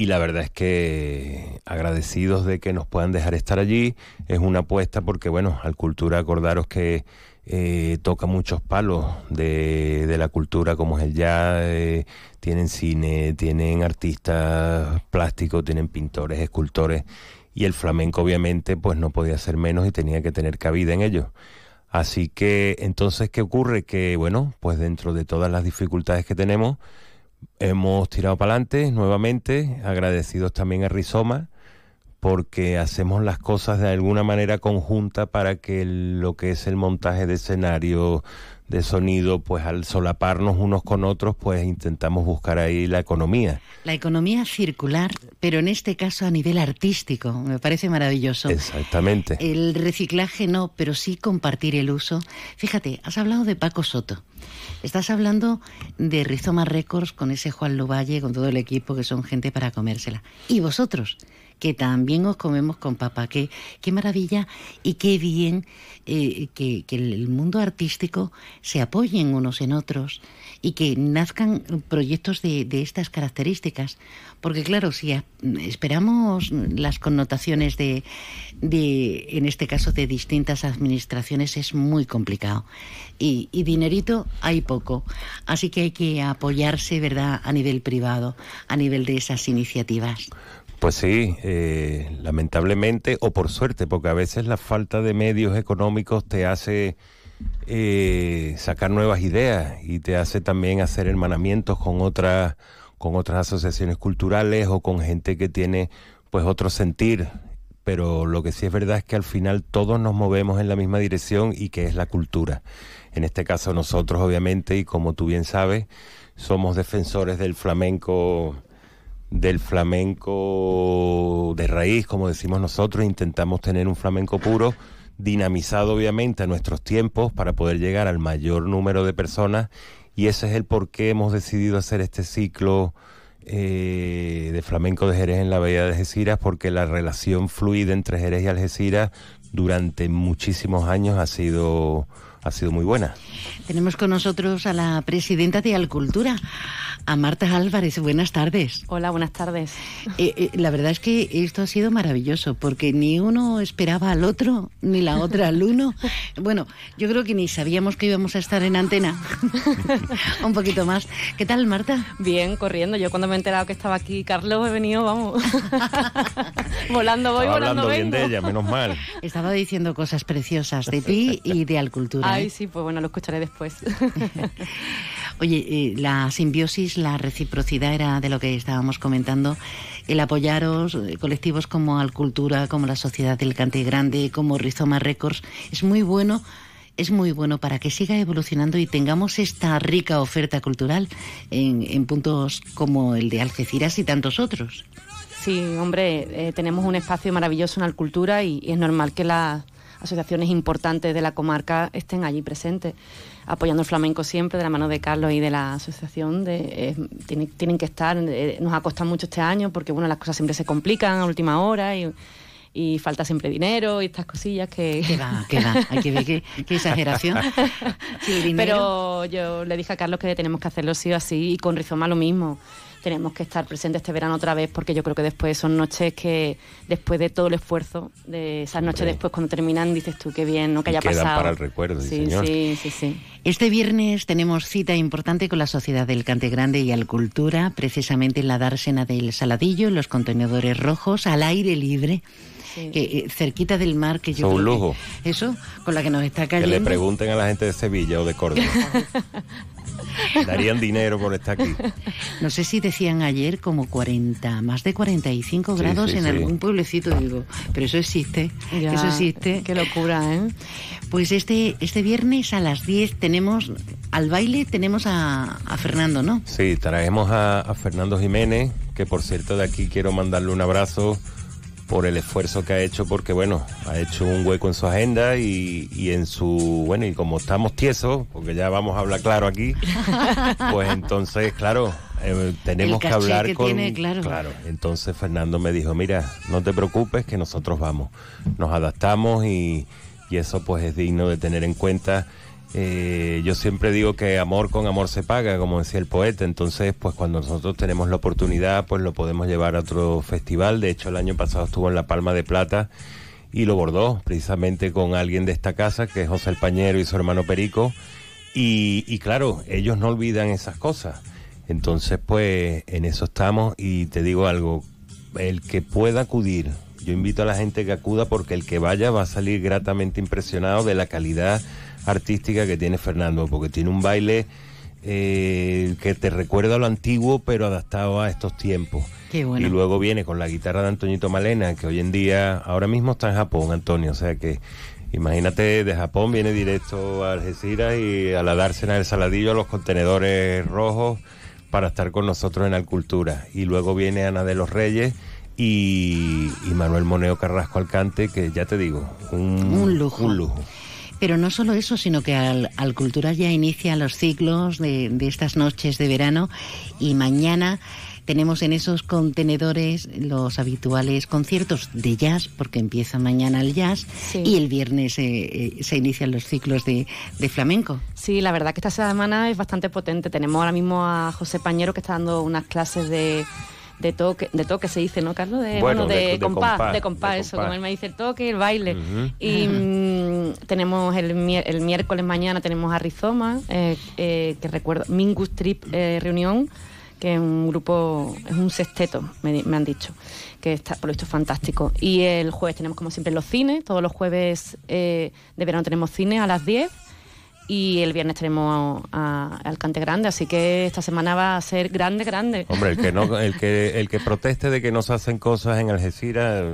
y la verdad es que agradecidos de que nos puedan dejar estar allí. Es una apuesta porque, bueno, al Cultura, acordaros que eh, toca muchos palos de, de, la cultura, como es el jazz, eh, tienen cine, tienen artistas plásticos, tienen pintores, escultores, y el flamenco obviamente pues no podía ser menos y tenía que tener cabida en ello. Así que entonces, ¿qué ocurre? Que bueno, pues dentro de todas las dificultades que tenemos, hemos tirado para adelante nuevamente, agradecidos también a Rizoma, porque hacemos las cosas de alguna manera conjunta para que lo que es el montaje de escenario, de sonido, pues al solaparnos unos con otros, pues intentamos buscar ahí la economía. La economía circular, pero en este caso a nivel artístico, me parece maravilloso. Exactamente. El reciclaje no, pero sí compartir el uso. Fíjate, has hablado de Paco Soto. Estás hablando de Rizoma Records con ese Juan Luvalle, con todo el equipo que son gente para comérsela. Y vosotros, que también os comemos con papá. Qué, qué maravilla y qué bien eh, que, que, el mundo artístico se apoyen unos en otros y que nazcan proyectos de, de estas características. Porque claro, si esperamos las connotaciones de, de, en este caso, de distintas administraciones, es muy complicado. Y, y dinerito hay poco. Así que hay que apoyarse, ¿verdad?, a nivel privado, a nivel de esas iniciativas. Pues sí, eh, lamentablemente o por suerte, porque a veces la falta de medios económicos te hace eh, sacar nuevas ideas y te hace también hacer hermanamientos con otras con otras asociaciones culturales o con gente que tiene pues otro sentir. Pero lo que sí es verdad es que al final todos nos movemos en la misma dirección y que es la cultura. En este caso nosotros obviamente y como tú bien sabes somos defensores del flamenco del flamenco de raíz, como decimos nosotros, intentamos tener un flamenco puro, dinamizado obviamente a nuestros tiempos para poder llegar al mayor número de personas. Y ese es el por qué hemos decidido hacer este ciclo eh, de flamenco de Jerez en la Bahía de Algeciras, porque la relación fluida entre Jerez y Algeciras durante muchísimos años ha sido ha sido muy buena. Tenemos con nosotros a la presidenta de Alcultura, a Marta Álvarez. Buenas tardes. Hola, buenas tardes. Eh, eh, la verdad es que esto ha sido maravilloso, porque ni uno esperaba al otro, ni la otra al uno. Bueno, yo creo que ni sabíamos que íbamos a estar en antena. Un poquito más. ¿Qué tal, Marta? Bien, corriendo. Yo cuando me he enterado que estaba aquí Carlos he venido, vamos. volando voy, Estaba volando hablando bien de ella, menos mal. Estaba diciendo cosas preciosas de ti y de Alcultura. ¿Eh? Ay, sí, pues bueno, lo escucharé después. Oye, eh, la simbiosis, la reciprocidad era de lo que estábamos comentando. El apoyaros, eh, colectivos como Alcultura, como la Sociedad del Cante Grande, como Rizoma Records, es muy bueno. Es muy bueno para que siga evolucionando y tengamos esta rica oferta cultural en, en puntos como el de Algeciras y tantos otros. Sí, hombre, eh, tenemos un espacio maravilloso en Alcultura y, y es normal que las asociaciones importantes de la comarca estén allí presentes, apoyando el flamenco siempre de la mano de Carlos y de la asociación. De, eh, tienen, tienen que estar, eh, nos ha costado mucho este año porque bueno, las cosas siempre se complican a última hora y, y falta siempre dinero y estas cosillas que... Que va, que va, hay que ver qué, qué exageración. Sí. Pero yo le dije a Carlos que tenemos que hacerlo sí o así y con Rizoma lo mismo. Tenemos que estar presentes este verano otra vez porque yo creo que después son noches que, después de todo el esfuerzo, de esas noches Hombre. después cuando terminan, dices tú qué bien, ¿no? Que haya Quedan pasado. para el recuerdo, sí, sí, señor. sí, sí, sí. Este viernes tenemos cita importante con la Sociedad del Cante Grande y Alcultura, precisamente en la dársena del Saladillo, en los contenedores rojos, al aire libre, que, eh, cerquita del mar, que yo Son un que- lujo. eso, con la que nos está Que cayendo. le pregunten a la gente de Sevilla o de Córdoba. Darían dinero por estar aquí. No sé si decían ayer como 40, más de 45 Sí, grados sí, en sí. algún pueblecito, digo, pero eso existe, Ya, eso existe. Qué locura, ¿eh? Pues este, este viernes a las 10 tenemos, al baile tenemos a, a Fernando, ¿no? Sí, traemos a, a Fernando Jiménez, que por cierto de aquí quiero mandarle un abrazo por el esfuerzo que ha hecho, porque bueno, ha hecho un hueco en su agenda y, y en su, bueno, y como estamos tiesos, porque ya vamos a hablar claro aquí, pues entonces, claro, eh, tenemos que hablar que con... tiene, claro. entonces Fernando me dijo, mira, no te preocupes que nosotros vamos, nos adaptamos y, y eso pues es digno de tener en cuenta. Eh, yo siempre digo que amor con amor se paga, como decía el poeta. Entonces, pues cuando nosotros tenemos la oportunidad, pues lo podemos llevar a otro festival. De hecho, el año pasado estuvo en La Palma de Plata y lo bordó precisamente con alguien de esta casa, que es José el Pañero y su hermano Perico. Y, y claro, ellos no olvidan esas cosas. Entonces, pues en eso estamos y te digo algo, el que pueda acudir, yo invito a la gente que acuda porque el que vaya va a salir gratamente impresionado de la calidad artística que tiene Fernando, porque tiene un baile eh, que te recuerda a lo antiguo, pero adaptado a estos tiempos. Qué bueno. Y luego viene con la guitarra de Antoñito Malena, que hoy en día, ahora mismo está en Japón, Antonio, o sea que imagínate, de Japón viene directo a Algeciras y a la dársena del Saladillo a los contenedores rojos para estar con nosotros en Alcultura. Y luego viene Ana de los Reyes y, y Manuel Moneo Carrasco Alcante, que ya te digo, un, Un lujo. Un lujo. Pero no solo eso, sino que al, al Cultura ya inicia los ciclos de, de estas noches de verano y mañana tenemos en esos contenedores los habituales conciertos de jazz, porque empieza mañana el jazz, Sí. y el viernes eh, eh, se inician los ciclos de, de flamenco. Sí, la verdad que esta semana es bastante potente. Tenemos ahora mismo a José Pañero que está dando unas clases de, de toque, de toque se dice, ¿no, Carlos? De, Bueno, de, de- de compás, compás, de compás, eso, compás. como él me dice, el toque, el baile. Y mm, tenemos el, el miércoles mañana tenemos a Rizoma, eh, eh, que recuerdo, Mingus Trip eh, Reunión, que es un grupo, es un sexteto, me, me han dicho, que está por lo visto fantástico. Y el jueves tenemos como siempre los cines, todos los jueves eh, de verano tenemos cine a las 10 y el viernes tenemos a, a Alcante Grande, así que esta semana va a ser grande, grande. Hombre, el que no, el que el que proteste de que no se hacen cosas en Algeciras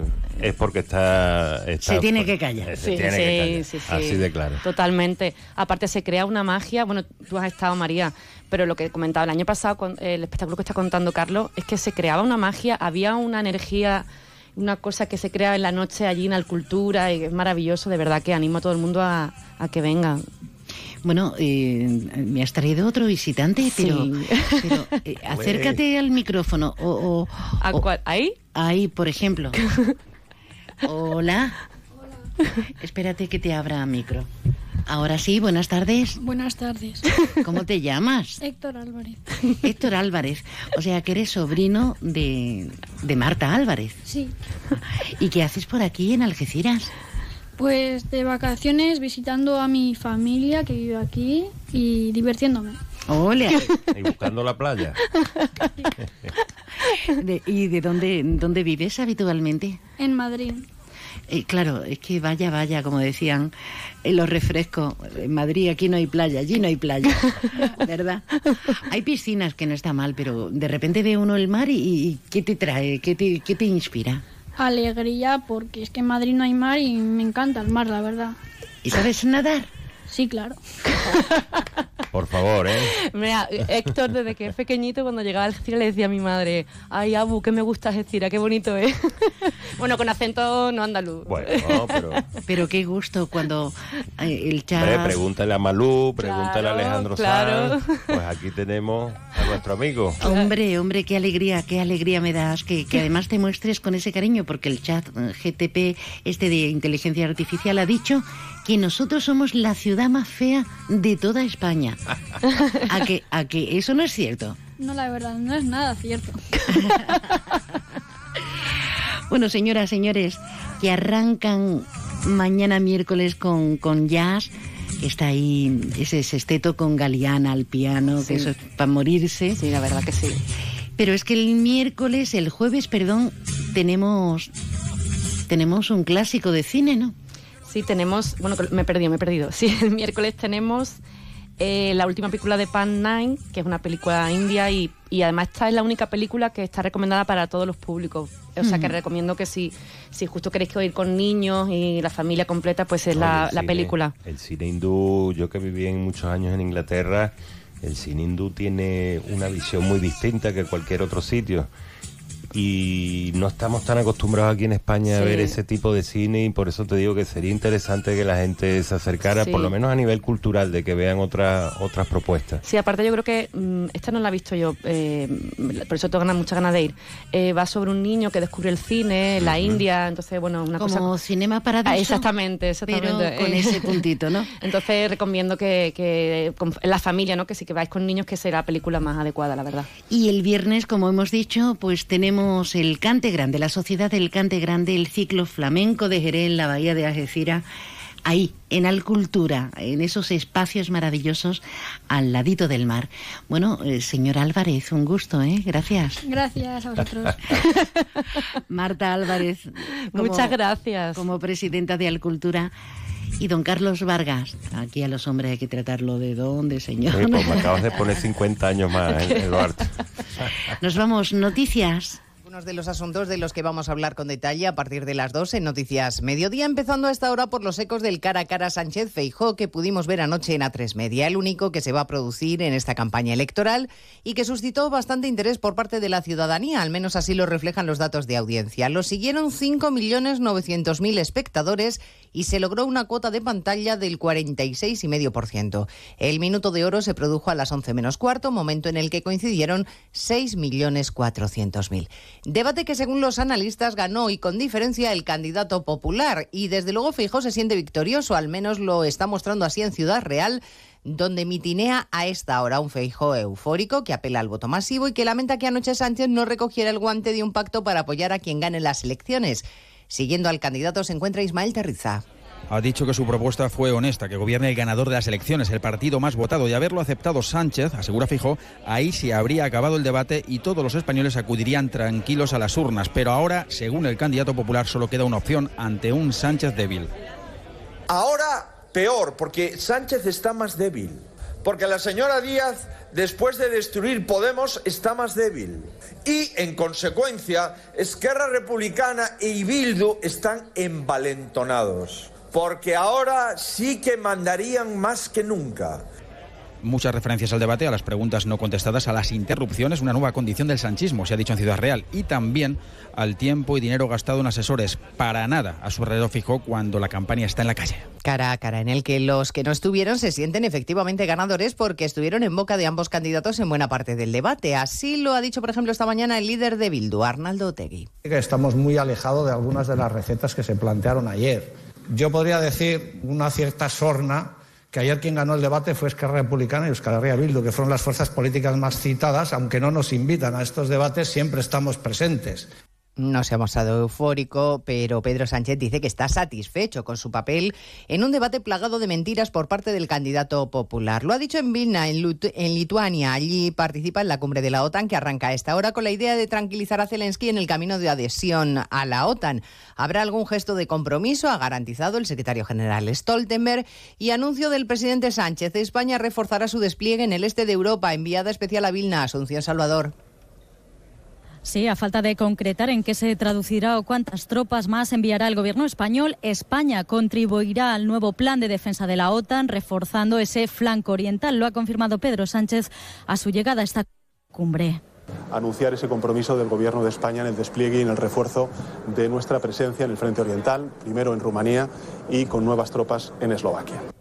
es porque está, está- Se tiene que callar. Se Sí, tiene sí, que callar. sí, sí. Así de claro. Totalmente. Aparte se crea una magia, bueno, tú has estado María, pero lo que comentaba el año pasado, con el espectáculo que está contando Carlos, es que se creaba una magia, había una energía, una cosa que se crea en la noche allí en Alcultura y es maravilloso, de verdad que animo a todo el mundo a, a que vengan. Bueno, eh, me has traído otro visitante, pero, Sí. pero, eh, acércate al micrófono. O, o- ¿A o- cuál? ¿Ahí? Ahí, por ejemplo. Hola. Espérate que te abra micro. Ahora sí, buenas tardes. Buenas tardes. ¿Cómo te llamas? Héctor Álvarez. Héctor Álvarez. O sea, que eres sobrino de, de Marta Álvarez. Sí. ¿Y qué haces por aquí en Algeciras? Pues de vacaciones visitando a mi familia que vive aquí y divirtiéndome. Hola. Y buscando la playa. De- ¿Y de dónde, dónde vives habitualmente? En Madrid. Eh, claro, es que vaya, vaya, como decían en los refrescos, en Madrid aquí no hay playa, allí no hay playa, ¿verdad? Hay piscinas que no está mal, pero de repente ve uno el mar y, y ¿qué te trae? ¿Qué te, qué te inspira? Alegría porque es que en Madrid no hay mar y me encanta el mar, la verdad. ¿Y sabes nadar? Sí, claro. Por favor, ¿eh? Mira, Héctor, desde que es pequeñito, cuando llegaba a Algeciras, le decía a mi madre, ay, Abu, que me gusta Algeciras, qué bonito es. bueno, con acento no andaluz. Bueno, no, pero... Pero qué gusto cuando eh, el chat... Hombre, pregúntale a Malú, pregúntale a Alejandro claro. Sanz. Pues aquí tenemos a nuestro amigo. Hombre, hombre, qué alegría, qué alegría me das que, que además te muestres con ese cariño, porque el chat GTP, este de inteligencia artificial, ha dicho que nosotros somos la ciudad más fea de toda España. ¿A que, a que eso no es cierto? No, la verdad, no es nada cierto. Bueno, señoras, señores, que arrancan mañana miércoles con, con jazz. que Está ahí ese sexteto con Galeana al piano, Sí. que eso es para morirse. Sí, la verdad que sí. Pero es que el miércoles, el jueves, perdón, tenemos tenemos un clásico de cine, ¿no? Sí, tenemos, bueno, me he perdido, me he perdido. Sí, el miércoles tenemos eh, la última película de Pan Nine, que es una película india y, y además esta es la única película que está recomendada para todos los públicos. O sea que recomiendo que si, si justo queréis que ir con niños y la familia completa, pues es No, la, la cine- película. El cine hindú, yo que viví en muchos años en Inglaterra, el cine hindú tiene una visión muy distinta que cualquier otro sitio. Y no estamos tan acostumbrados aquí en España a Sí. ver ese tipo de cine y por eso te digo que sería interesante que la gente se acercara, Sí. por lo menos a nivel cultural, de que vean otras otras propuestas. Sí, aparte yo creo que mm, esta no la he visto yo, eh, por eso tengo ganas, muchas ganas de ir. Eh, va sobre un niño que descubre el cine, la India, entonces bueno, una Como cosa Cinema Paradiso. Ah, exactamente, exactamente. Pero con Eh, ese puntito, ¿no? Entonces recomiendo que, que con la familia, ¿no? Que si que vais con niños que será la película más adecuada, la verdad. Y el viernes, como hemos dicho, pues tenemos el Cante Grande, la Sociedad del Cante Grande, el ciclo flamenco de Jerez en la Bahía de Algeciras, ahí, en Alcultura, en esos espacios maravillosos al ladito del mar. Bueno, eh, señor Álvarez, un gusto, ¿eh? Gracias. Gracias a vosotros. Marta Álvarez. Muchas gracias. Como presidenta de Alcultura. Y don Carlos Vargas, aquí a los hombres hay que tratarlo de dónde, señor. Oye, pues me acabas de poner 50 años más, ¿eh, Eduardo. Nos vamos, noticias. Algunos de los asuntos de los que vamos a hablar con detalle a partir de las 2 en Noticias Mediodía, empezando a esta hora por los ecos del cara a cara Sánchez Feijó que pudimos ver anoche en A3 Media, el único que se va a producir en esta campaña electoral y que suscitó bastante interés por parte de la ciudadanía, al menos así lo reflejan los datos de audiencia. Lo siguieron 5.900.000 espectadores y se logró una cuota de pantalla del 46,5%. El minuto de oro se produjo a las 11 menos cuarto, momento en el que coincidieron 6.400.000. Debate que según los analistas ganó y con diferencia el candidato popular y desde luego Feijóo se siente victorioso, al menos lo está mostrando así en Ciudad Real donde mitinea a esta hora un Feijóo eufórico que apela al voto masivo y que lamenta que anoche Sánchez no recogiera el guante de un pacto para apoyar a quien gane las elecciones. Siguiendo al candidato se encuentra Ismael Terriza. Ha dicho que su propuesta fue honesta, que gobierne el ganador de las elecciones, el partido más votado, y haberlo aceptado Sánchez, asegura Fijo, ahí se habría acabado el debate y todos los españoles acudirían tranquilos a las urnas. Pero ahora, según el candidato popular, solo queda una opción ante un Sánchez débil. Ahora peor, porque Sánchez está más débil. Porque la señora Díaz, después de destruir Podemos, está más débil. Y, en consecuencia, Esquerra Republicana y Bildu están envalentonados. Porque ahora sí que mandarían más que nunca. Muchas referencias al debate, a las preguntas no contestadas, a las interrupciones, una nueva condición del sanchismo, se ha dicho en Ciudad Real, y también al tiempo y dinero gastado en asesores. Para nada a su alrededor fijó cuando la campaña está en la calle. Cara a cara, en el que los que no estuvieron se sienten efectivamente ganadores porque estuvieron en boca de ambos candidatos en buena parte del debate. Así lo ha dicho, por ejemplo, esta mañana el líder de Bildu, Arnaldo Otegui. que estamos muy alejados de algunas de las recetas que se plantearon ayer. Yo podría decir una cierta sorna que ayer quien ganó el debate fue Esquerra Republicana y Euskal Herria que fueron las fuerzas políticas más citadas, aunque no nos invitan a estos debates, siempre estamos presentes. No se ha mostrado eufórico, pero Pedro Sánchez dice que está satisfecho con su papel en un debate plagado de mentiras por parte del candidato popular. Lo ha dicho en Vilna, en, Lituania. Allí participa en la cumbre de la OTAN que arranca a esta hora con la idea de tranquilizar a Zelensky en el camino de adhesión a la OTAN. Habrá algún gesto de compromiso, ha garantizado el secretario general Stoltenberg, y anuncio del presidente Sánchez. España reforzará su despliegue en el este de Europa, enviada especial a Vilna, Asunción Salvador. Sí, a falta de concretar en qué se traducirá o cuántas tropas más enviará el gobierno español, España contribuirá al nuevo plan de defensa de la OTAN, reforzando ese flanco oriental. Lo ha confirmado Pedro Sánchez a su llegada a esta cumbre. anunciar ese compromiso del Gobierno de España en el despliegue y en el refuerzo de nuestra presencia en el frente oriental, primero en Rumanía y con nuevas tropas en Eslovaquia.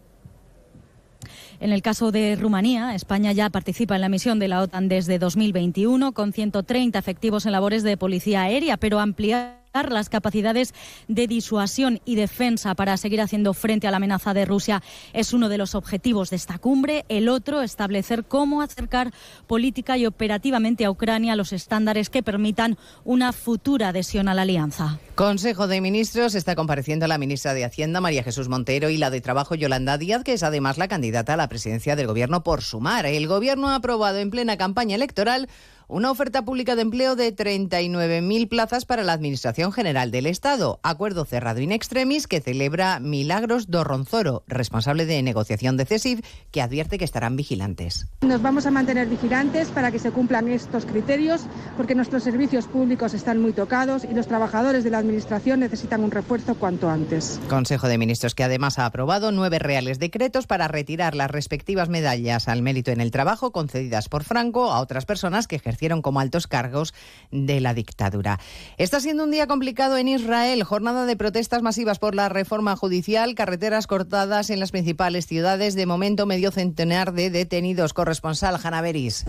En el caso de Rumanía, España ya participa en la misión de la OTAN desde 2021 con 130 efectivos en labores de policía aérea, pero ampliar las capacidades de disuasión y defensa para seguir haciendo frente a la amenaza de Rusia es uno de los objetivos de esta cumbre. El otro, establecer cómo acercar política y operativamente a Ucrania los estándares que permitan una futura adhesión a la alianza. Consejo de Ministros está compareciendo la ministra de Hacienda, María Jesús Montero, y la de Trabajo, Yolanda Díaz, que es además la candidata a la presidencia del Gobierno por sumar. El Gobierno ha aprobado en plena campaña electoral una oferta pública de empleo de 39.000 plazas para la Administración General del Estado. Acuerdo cerrado in extremis que celebra Milagros Dorronzoro, responsable de negociación de CESIF, que advierte que estarán vigilantes. Nos vamos a mantener vigilantes para que se cumplan estos criterios, porque nuestros servicios públicos están muy tocados y los trabajadores de la Administración necesitan un refuerzo cuanto antes. Consejo de Ministros que además ha aprobado nueve reales decretos para retirar las respectivas medallas al mérito en el trabajo concedidas por Franco a otras personas que ejercen ejercieron como altos cargos de la dictadura. Está siendo un día complicado en Israel, jornada de protestas masivas por la reforma judicial, carreteras cortadas en las principales ciudades, de momento medio centenar de detenidos. Corresponsal Hanaveris.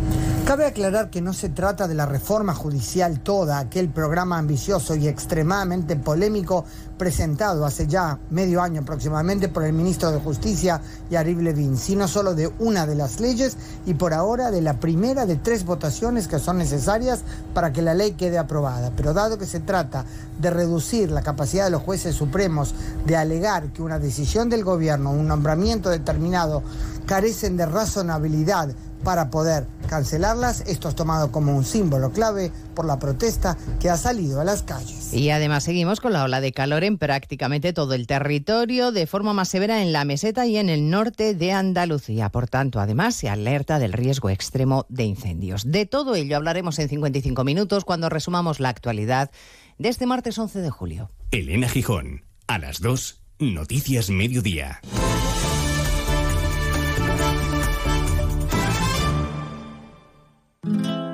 Cabe aclarar que no se trata de la reforma judicial toda, aquel programa ambicioso y extremadamente polémico presentado hace ya medio año aproximadamente por el ministro de Justicia, Yariv Levin, sino solo de una de las leyes y por ahora de la primera de tres votaciones que son necesarias para que la ley quede aprobada. Pero dado que se trata de reducir la capacidad de los jueces supremos de alegar que una decisión del gobierno, un nombramiento determinado, carecen de razonabilidad para poder cancelarlas. Esto es tomado como un símbolo clave por la protesta que ha salido a las calles. Y además seguimos con la ola de calor en prácticamente todo el territorio, de forma más severa en la meseta y en el norte de Andalucía. Por tanto, además se alerta del riesgo extremo de incendios. De todo ello hablaremos en 55 minutos cuando resumamos la actualidad de este martes 11 de julio. Elena Gijón, a las 2, Noticias Mediodía.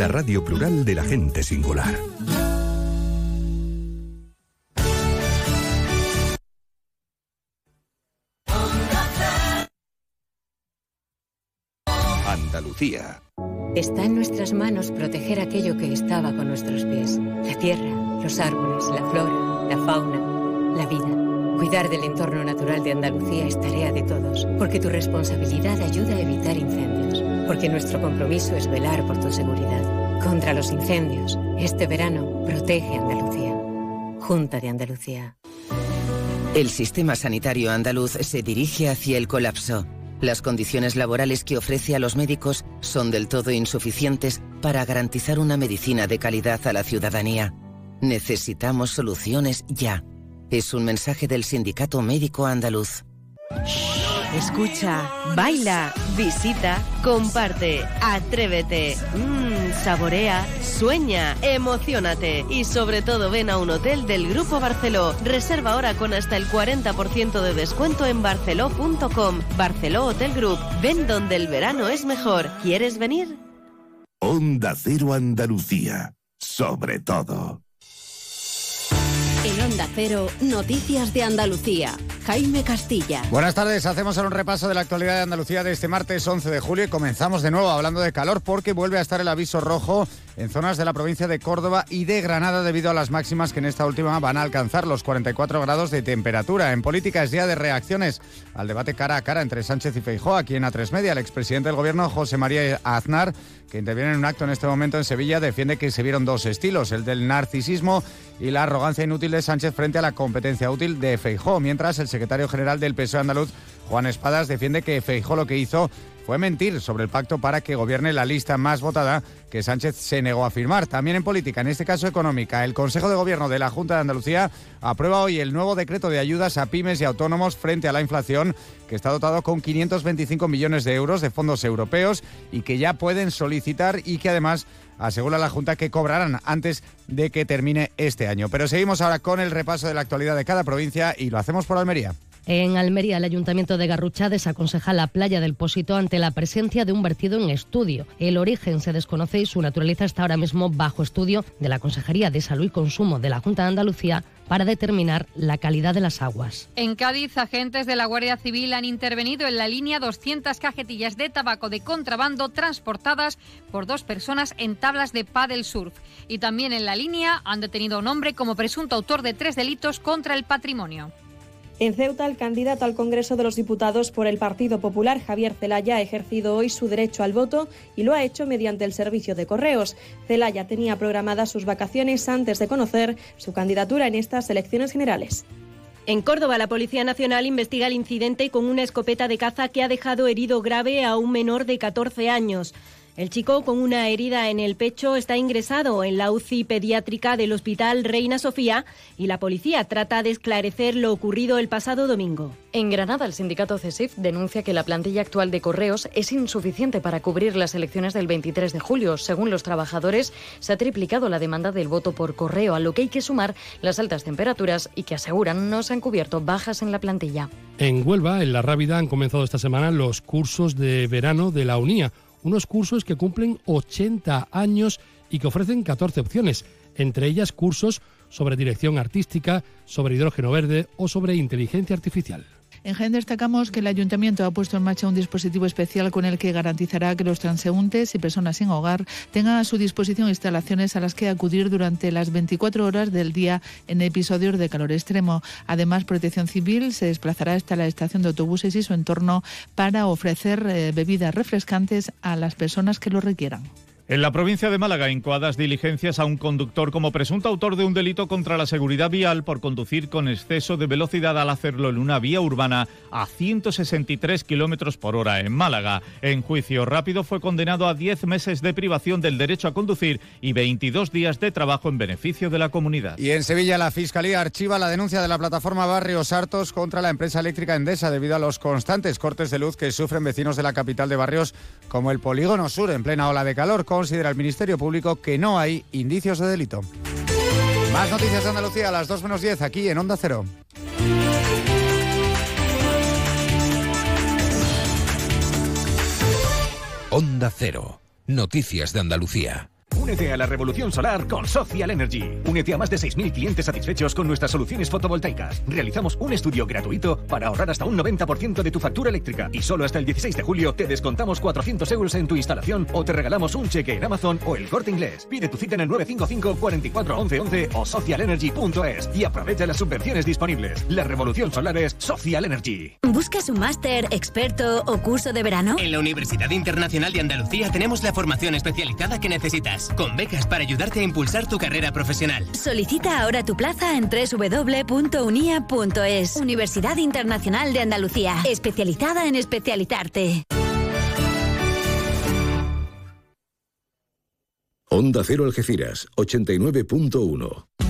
la radio plural de la gente singular. Andalucía. Está en nuestras manos proteger aquello que estaba con nuestros pies. La tierra, los árboles, la flora, la fauna, la vida. Cuidar del entorno natural de Andalucía es tarea de todos, porque tu responsabilidad ayuda a evitar incendios, porque nuestro compromiso es velar por tu seguridad. Contra los incendios, este verano protege Andalucía. Junta de Andalucía. El sistema sanitario andaluz se dirige hacia el colapso. Las condiciones laborales que ofrece a los médicos son del todo insuficientes para garantizar una medicina de calidad a la ciudadanía. Necesitamos soluciones ya. Es un mensaje del Sindicato Médico Andaluz. Escucha, baila, visita, comparte, atrévete, mmm, saborea, sueña, emocionate y sobre todo ven a un hotel del Grupo Barceló. Reserva ahora con hasta el 40% de descuento en barceló.com. Barceló Hotel Group. Ven donde el verano es mejor. ¿Quieres venir? Onda Cero Andalucía. Sobre todo. En Onda Cero, Noticias de Andalucía. Jaime Castilla. Buenas tardes, hacemos ahora un repaso de la actualidad de Andalucía de este martes 11 de julio y comenzamos de nuevo hablando de calor porque vuelve a estar el aviso rojo en zonas de la provincia de Córdoba y de Granada debido a las máximas que en esta última van a alcanzar los 44 grados de temperatura. En política es día de reacciones al debate cara a cara entre Sánchez y Feijóo aquí en A3 Media. El expresidente del gobierno, José María Aznar, que interviene en un acto en este momento en Sevilla, defiende que se vieron dos estilos, el del narcisismo y la arrogancia inútil de Sánchez frente a la competencia útil de Feijóo, mientras el secretario general del PSOE andaluz, Juan Espadas, defiende que Feijóo lo que hizo fue mentir sobre el pacto para que gobierne la lista más votada que Sánchez se negó a firmar. También en política, en este caso económica, el Consejo de Gobierno de la Junta de Andalucía aprueba hoy el nuevo decreto de ayudas a pymes y autónomos frente a la inflación, que está dotado con 525 millones de euros de fondos europeos y que ya pueden solicitar y que además asegura la Junta que cobrarán antes de que termine este año. Pero seguimos ahora con el repaso de la actualidad de cada provincia y lo hacemos por Almería. En Almería, el Ayuntamiento de Garrucha desaconseja la playa del Pósito ante la presencia de un vertido en estudio. El origen se desconoce y su naturaleza está ahora mismo bajo estudio de la Consejería de Salud y Consumo de la Junta de Andalucía para determinar la calidad de las aguas. En Cádiz, agentes de la Guardia Civil han intervenido en la línea 200 cajetillas de tabaco de contrabando transportadas por dos personas en tablas de paddle surf. Y también en la línea han detenido a un hombre como presunto autor de tres delitos contra el patrimonio. En Ceuta, el candidato al Congreso de los Diputados por el Partido Popular, Javier Celaya, ha ejercido hoy su derecho al voto y lo ha hecho mediante el servicio de correos. Celaya tenía programadas sus vacaciones antes de conocer su candidatura en estas elecciones generales. En Córdoba, la Policía Nacional investiga el incidente con una escopeta de caza que ha dejado herido grave a un menor de 14 años. El chico con una herida en el pecho está ingresado en la UCI pediátrica del Hospital Reina Sofía y la policía trata de esclarecer lo ocurrido el pasado domingo. En Granada, el sindicato CESIF denuncia que la plantilla actual de correos es insuficiente para cubrir las elecciones del 23 de julio. Según los trabajadores, se ha triplicado la demanda del voto por correo, a lo que hay que sumar las altas temperaturas y que aseguran no se han cubierto bajas en la plantilla. En Huelva, en La Rábida, han comenzado esta semana los cursos de verano de la UNIA unos cursos que cumplen 80 años y que ofrecen 14 opciones, entre ellas cursos sobre dirección artística, sobre hidrógeno verde o sobre inteligencia artificial. En Jaén destacamos que el ayuntamiento ha puesto en marcha un dispositivo especial con el que garantizará que los transeúntes y personas sin hogar tengan a su disposición instalaciones a las que acudir durante las 24 horas del día en episodios de calor extremo. Además, Protección Civil se desplazará hasta la estación de autobuses y su entorno para ofrecer eh, bebidas refrescantes a las personas que lo requieran. En la provincia de Málaga, incoadas diligencias a un conductor como presunto autor de un delito contra la seguridad vial por conducir con exceso de velocidad al hacerlo en una vía urbana a 163 kilómetros por hora en Málaga. En juicio rápido fue condenado a 10 meses de privación del derecho a conducir y 22 días de trabajo en beneficio de la comunidad. Y en Sevilla, la Fiscalía archiva la denuncia de la plataforma Barrios Hartos contra la empresa eléctrica Endesa debido a los constantes cortes de luz que sufren vecinos de la capital de barrios como el Polígono Sur en plena ola de calor considera el Ministerio Público que no hay indicios de delito. Más noticias de Andalucía a las 2 menos 10 aquí en Onda Cero. Onda Cero. Noticias de Andalucía. Únete a la revolución solar con Social Energy. Únete a más de 6.000 clientes satisfechos con nuestras soluciones fotovoltaicas. Realizamos un estudio gratuito para ahorrar hasta un 90% de tu factura eléctrica. Y solo hasta el 16 de julio te descontamos 400 euros en tu instalación o te regalamos un cheque en Amazon o el corte inglés. Pide tu cita en el 955 44 11 11 o socialenergy.es y aprovecha las subvenciones disponibles. La revolución solar es Social Energy. ¿Buscas un máster, experto o curso de verano? En la Universidad Internacional de Andalucía tenemos la formación especializada que necesitas con becas para ayudarte a impulsar tu carrera profesional. Solicita ahora tu plaza en www.unia.es. Universidad Internacional de Andalucía, especializada en especializarte. Onda Cero Algeciras, 89.1.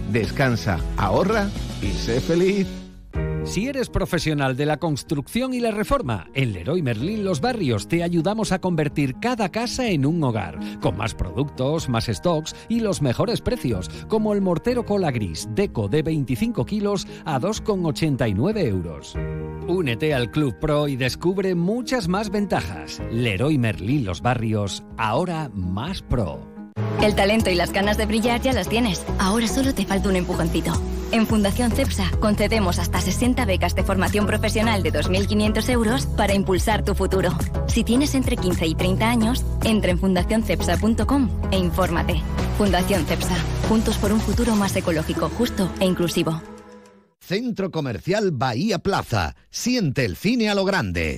Descansa, ahorra y sé feliz. Si eres profesional de la construcción y la reforma, en Leroy Merlin Los Barrios te ayudamos a convertir cada casa en un hogar, con más productos, más stocks y los mejores precios, como el mortero cola gris Deco de 25 kilos a 2,89 euros. Únete al Club Pro y descubre muchas más ventajas. Leroy Merlin Los Barrios, ahora más pro. El talento y las ganas de brillar ya las tienes. Ahora solo te falta un empujoncito. En Fundación CEPSA concedemos hasta 60 becas de formación profesional de 2.500 euros para impulsar tu futuro. Si tienes entre 15 y 30 años, entra en fundacioncepsa.com e infórmate. Fundación CEPSA. Juntos por un futuro más ecológico, justo e inclusivo. Centro Comercial Bahía Plaza. Siente el cine a lo grande.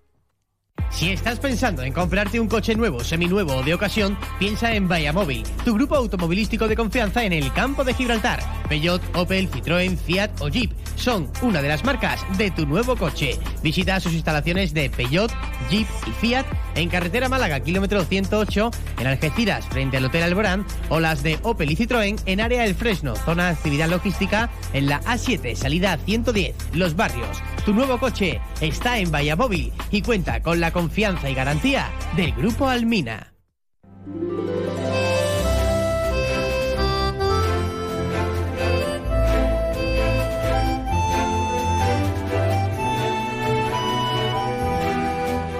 Si estás pensando en comprarte un coche nuevo, seminuevo o de ocasión, piensa en Móvil, tu grupo automovilístico de confianza en el campo de Gibraltar. Peugeot, Opel, Citroën, Fiat o Jeep. Son una de las marcas de tu nuevo coche. Visita sus instalaciones de Peugeot, Jeep y Fiat en carretera Málaga, kilómetro 108, en Algeciras, frente al Hotel Alborán, o las de Opel y Citroën en área El Fresno, zona de actividad logística, en la A7, salida 110, Los Barrios. Tu nuevo coche está en Vallamóvil y cuenta con la confianza y garantía del Grupo Almina.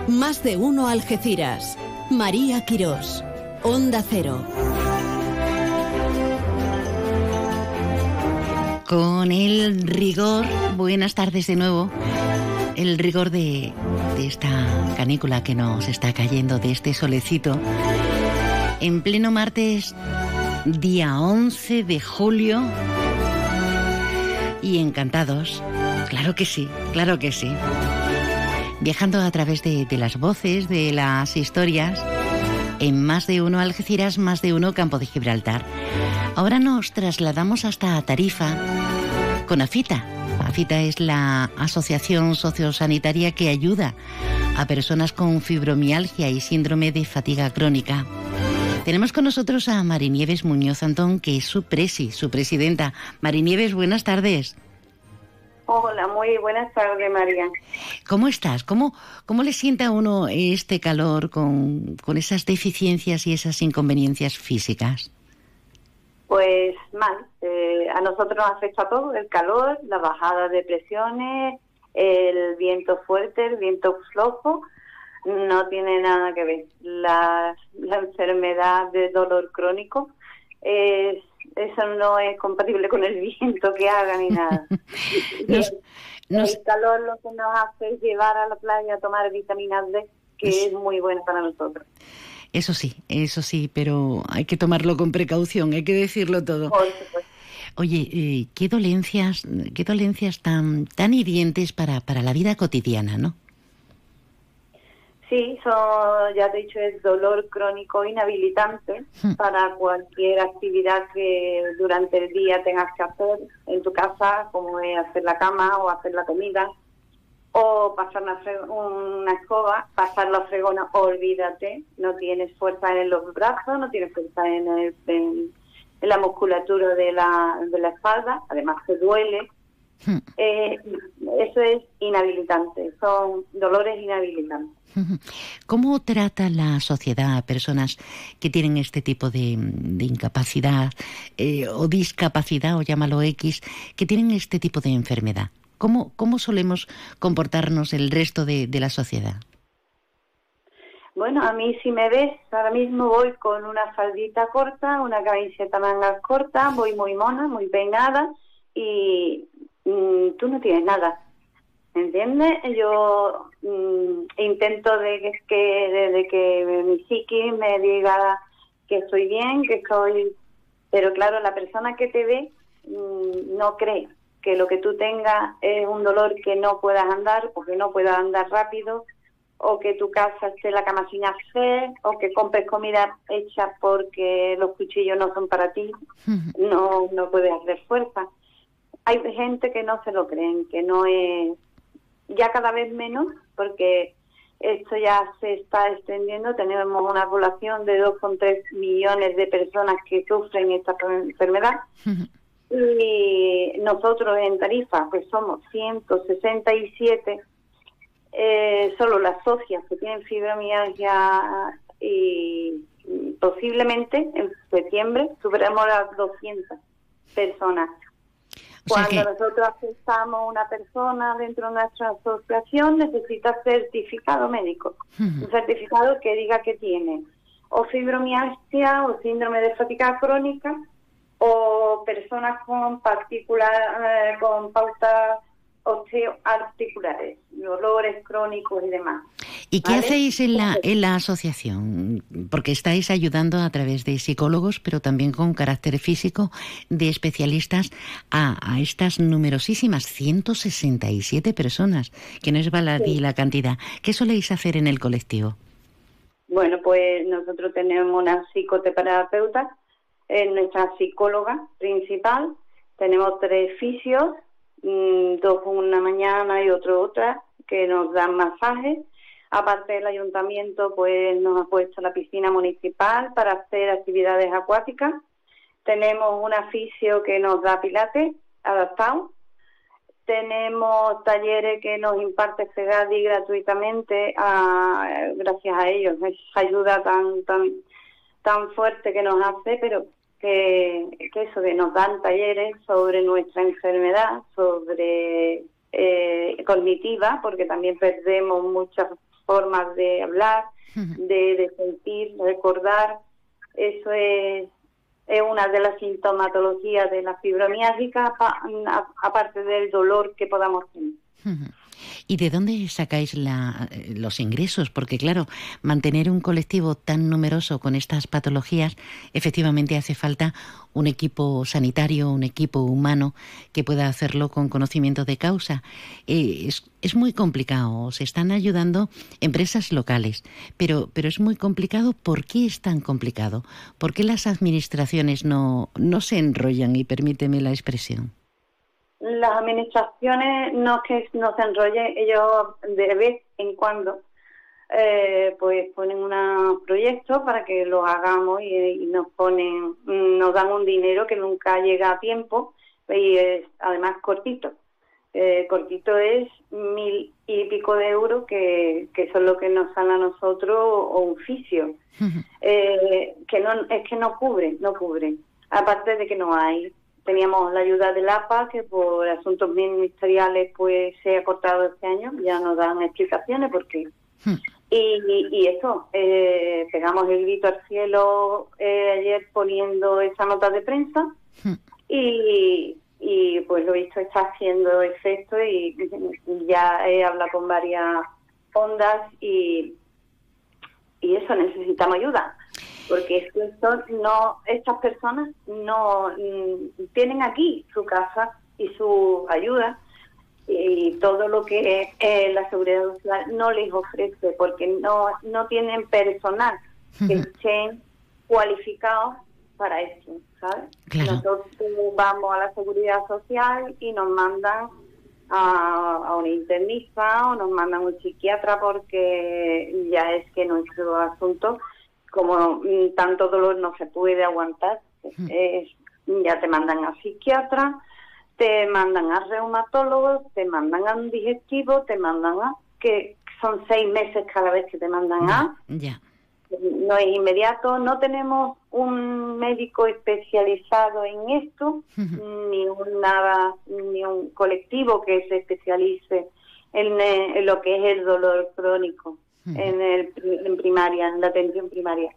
Más de uno Algeciras. María Quirós. Onda Cero. Con el rigor, buenas tardes de nuevo, el rigor de, de esta canícula que nos está cayendo, de este solecito, en pleno martes, día 11 de julio, y encantados, claro que sí, claro que sí viajando a través de, las voces, de las historias, en más de uno Algeciras, más de uno Campo de Gibraltar. Ahora nos trasladamos hasta Tarifa con AFITA. AFITA es la asociación sociosanitaria que ayuda a personas con fibromialgia y síndrome de fatiga crónica. Tenemos con nosotros a Marinieves Muñoz Antón, que es su presi, su presidenta. Marinieves, buenas tardes. Hola, muy buenas tardes, María. ¿Cómo estás? ¿Cómo, cómo le sienta a uno este calor con, esas deficiencias y esas inconveniencias físicas? Pues mal. Eh, a nosotros nos afecta todo, el calor, la bajada de presiones, el viento fuerte, el viento flojo. No tiene nada que ver. La, la enfermedad de dolor crónico es eso no es compatible con el viento que haga ni nada. El calor lo que nos hace es llevar a la playa a tomar vitamina D, que es, muy bueno para nosotros. Eso sí, eso sí, pero hay que tomarlo con precaución, hay que decirlo todo. Oye, eh, qué dolencias, qué dolencias tan tan hirientes para para la vida cotidiana, ¿no? Sí, ya te he dicho, es dolor crónico inhabilitante hmm. para cualquier actividad que durante el día tengas que hacer en tu casa, como es hacer la cama o hacer la comida, o pasar una, escoba, pasar la fregona, olvídate, no tienes fuerza en los brazos, no tienes fuerza en, en, la musculatura de la, de la espalda, además te duele. Hmm. Eh, eso es inhabilitante, son dolores inhabilitantes. ¿Cómo trata la sociedad a personas que tienen este tipo de, incapacidad eh, o discapacidad, o llámalo X, que tienen este tipo de enfermedad? ¿Cómo, cómo solemos comportarnos el resto de, la sociedad? Bueno, a mí si me ves, ahora mismo voy con una faldita corta, una camiseta mangas corta, voy muy mona, muy peinada y mm, tú no tienes nada ¿entiendes? Yo mm, intento de que, desde que mi psiqui me diga que estoy bien, que estoy... Pero claro, la persona que te ve mm, no cree que lo que tú tengas es un dolor que no puedas andar o que no puedas andar rápido o que tu casa esté la cama sin hacer o que compres comida hecha porque los cuchillos no son para ti, no, no puedes hacer fuerza. Hay gente que no se lo creen, que no es ya cada vez menos, porque esto ya se está extendiendo. Tenemos una población de 2,3 millones de personas que sufren esta enfermedad. Y nosotros en Tarifa, pues somos 167, eh, solo las socias que tienen fibromialgia y posiblemente en septiembre superemos las 200 personas cuando nosotros aceptamos una persona dentro de nuestra asociación, necesita certificado médico. Un certificado que diga que tiene o fibromialgia o síndrome de fatiga crónica o personas con particular eh, con pautas osteoarticulares, dolores crónicos y demás. ¿Y qué hacéis en la, en la asociación? Porque estáis ayudando a través de psicólogos, pero también con carácter físico, de especialistas a, a estas numerosísimas 167 personas, que no es baladí la cantidad. ¿Qué soléis hacer en el colectivo? Bueno, pues nosotros tenemos una psicoterapeuta, nuestra psicóloga principal, Tenemos tres fisios, mm, dos una mañana y otro otra, que nos dan masajes. Aparte del ayuntamiento, pues nos ha puesto la piscina municipal para hacer actividades acuáticas. Tenemos un fisio que nos da pilates adaptado. Tenemos talleres que nos imparte FEGADI gratuitamente gracias a ellos. Esa ayuda tan, tan, tan fuerte que nos hace, pero que, eso, que nos dan talleres sobre nuestra enfermedad, sobre eh, cognitiva, porque también perdemos muchas formas de hablar, de, de sentir, de recordar. Eso es es una de las sintomatologías de la fibromialgia, aparte del dolor que podamos tener. ¿Y de dónde sacáis la, los ingresos? Porque claro, mantener un colectivo tan numeroso con estas patologías, efectivamente hace falta un equipo sanitario, un equipo humano que pueda hacerlo con conocimiento de causa. Eh, es, muy complicado, se están ayudando empresas locales, pero, pero es muy complicado. ¿Por qué es tan complicado? ¿Por qué las administraciones no, no se enrollan? Y permíteme la expresión las administraciones no es que no se enrollen, ellos de vez en cuando eh, pues ponen unos proyectos para que los hagamos y, nos ponen, nos dan un dinero que nunca llega a tiempo y es además cortito. Eh, cortito es mil y pico de euros que, que son lo que nos sale a nosotros o un oficio eh, que no es que no cubre no cubre aparte de que no hay Teníamos la ayuda del APA, que por asuntos ministeriales pues se ha cortado este año, ya nos dan explicaciones porque... Hmm. Y, y, eso, eh, pegamos el grito al cielo eh, ayer poniendo esa nota de prensa hmm. y, y pues lo visto está haciendo efecto y, ya he hablado con varias ondas y, y eso, necesitamos ayuda porque esto no, estas personas no mm, tienen aquí su casa y su ayuda y todo lo que eh, la seguridad social no les ofrece porque no no tienen personal que estén cualificados para esto, ¿sabes? Nosotros vamos a la seguridad social y nos mandan a, a un internista o nos mandan a un psiquiatra porque ya es que nuestro asunto como mm, tanto dolor no se puede aguantar, ya te mandan a psiquiatra, te mandan a reumatólogos, te mandan a un digestivo, te mandan a que son seis meses cada vez que te mandan a. Ya. No es inmediato, no tenemos un médico especializado en esto, ni un nada, ni un colectivo que se especialice en, eh, en lo que es el dolor crónico en, el, primaria, en la atención primaria.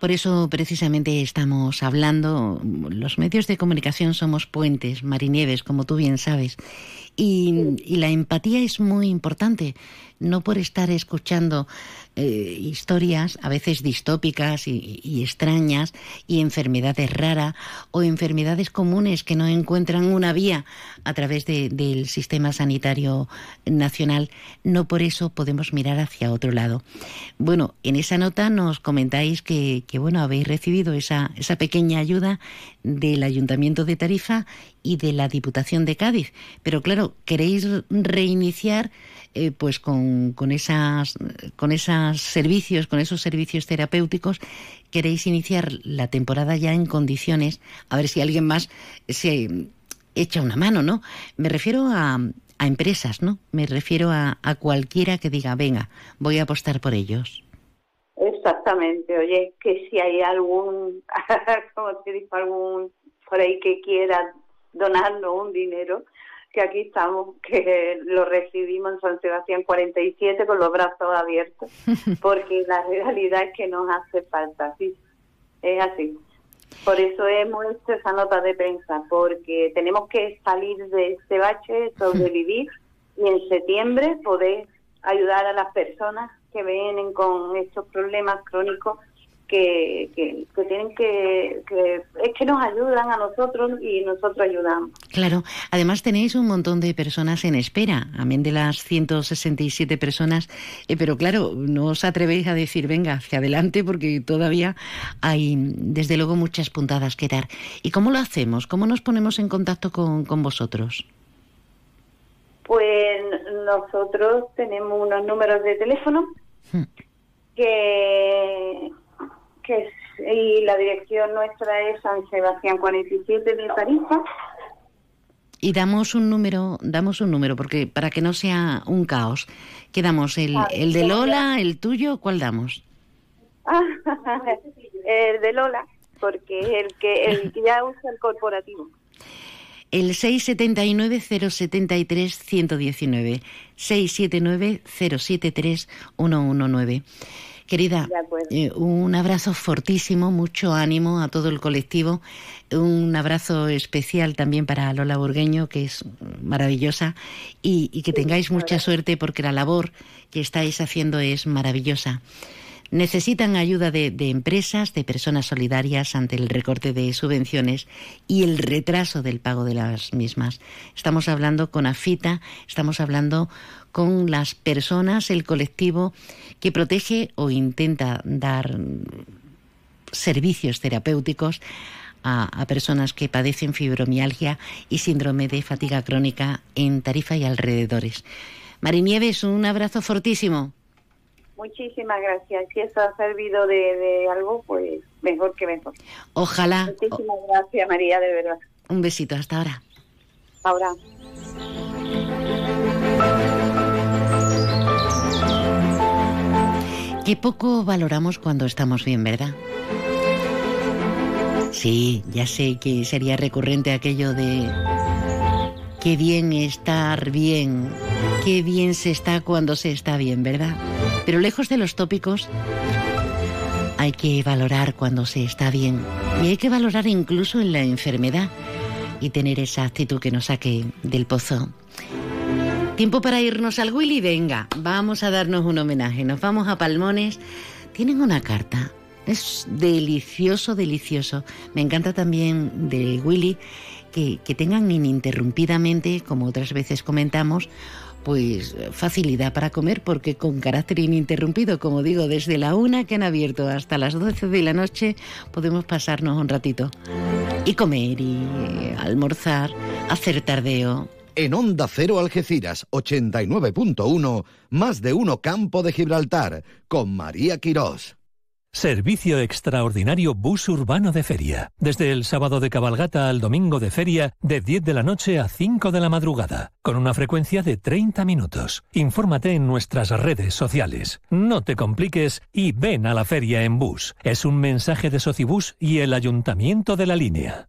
Por eso precisamente estamos hablando, los medios de comunicación somos puentes, marinieves, como tú bien sabes, y, y la empatía es muy importante, no por estar escuchando eh, historias a veces distópicas y, extrañas y enfermedades raras o enfermedades comunes que no encuentran una vía a través del sistema sanitario nacional, no por eso podemos mirar hacia otro lado. Bueno, en esa nota nos comentáis que, que bueno, habéis recibido esa, esa pequeña ayuda del Ayuntamiento de Tarifa y de la Diputación de Cádiz, pero claro, queréis reiniciar eh, pues con, con, esas, con esos servicios, con esos servicios terapéuticos, queréis iniciar la temporada ya en condiciones, a ver si alguien más se echa una mano, ¿no? Me refiero a, a empresas, ¿no? Me refiero a, a cualquiera que diga, venga, voy a apostar por ellos. Exactamente, oye, que si hay algún, como te dijo, algún por ahí que quiera donarnos un dinero, que aquí estamos, que lo recibimos en San Sebastián 47 con los brazos abiertos, porque la realidad es que nos hace falta, sí, es así. Por eso hemos hecho esa nota de prensa, porque tenemos que salir de este bache, sobrevivir y en septiembre poder ayudar a las personas que vienen con estos problemas crónicos que, que, tienen que, que, es que nos ayudan a nosotros y nosotros ayudamos. Claro, además tenéis un montón de personas en espera, amén de las 167 personas, eh, pero claro, no os atrevéis a decir venga hacia adelante porque todavía hay desde luego muchas puntadas que dar. ¿Y cómo lo hacemos? ¿Cómo nos ponemos en contacto con, con vosotros? Pues nosotros tenemos unos números de teléfono hmm. que que y la dirección nuestra es San Sebastián 47 de Tarifa. Y damos un número, damos un número, porque para que no sea un caos, ¿qué damos? ¿El, ah, el de Lola, el tuyo? ¿Cuál damos? el de Lola, porque es el que, el que ya usa el corporativo. El 679-073-119. 679-073-119. Querida, eh, un abrazo fortísimo, mucho ánimo a todo el colectivo, un abrazo especial también para Lola Burgueño, que es maravillosa, y, que tengáis mucha suerte porque la labor que estáis haciendo es maravillosa. Necesitan ayuda de, empresas, de personas solidarias ante el recorte de subvenciones y el retraso del pago de las mismas. Estamos hablando con AFITA, estamos hablando con las personas, el colectivo que protege o intenta dar servicios terapéuticos a, personas que padecen fibromialgia y síndrome de fatiga crónica en Tarifa y alrededores. Marinieves, un abrazo fortísimo. Muchísimas gracias. Si eso ha servido de, de algo, pues mejor que mejor. Ojalá. Muchísimas gracias, María, de verdad. Un besito, hasta ahora. Ahora. Qué poco valoramos cuando estamos bien, ¿verdad? Sí, ya sé que sería recurrente aquello de qué bien estar bien, qué bien se está cuando se está bien, ¿verdad? Pero lejos de los tópicos, hay que valorar cuando se está bien y hay que valorar incluso en la enfermedad y tener esa actitud que nos saque del pozo. Tiempo para irnos al Willy, venga, vamos a darnos un homenaje. Nos vamos a Palmones. Tienen una carta. Es delicioso, delicioso. Me encanta también del Willy que, que tengan ininterrumpidamente, como otras veces comentamos, pues facilidad para comer porque con carácter ininterrumpido, como digo, desde la una que han abierto hasta las 12 de la noche podemos pasarnos un ratito y comer y almorzar, hacer tardeo, en Onda Cero Algeciras 89.1, más de uno Campo de Gibraltar, con María Quirós. Servicio extraordinario bus urbano de feria. Desde el sábado de cabalgata al domingo de feria, de 10 de la noche a 5 de la madrugada, con una frecuencia de 30 minutos. Infórmate en nuestras redes sociales. No te compliques y ven a la feria en bus. Es un mensaje de Socibus y el Ayuntamiento de la Línea.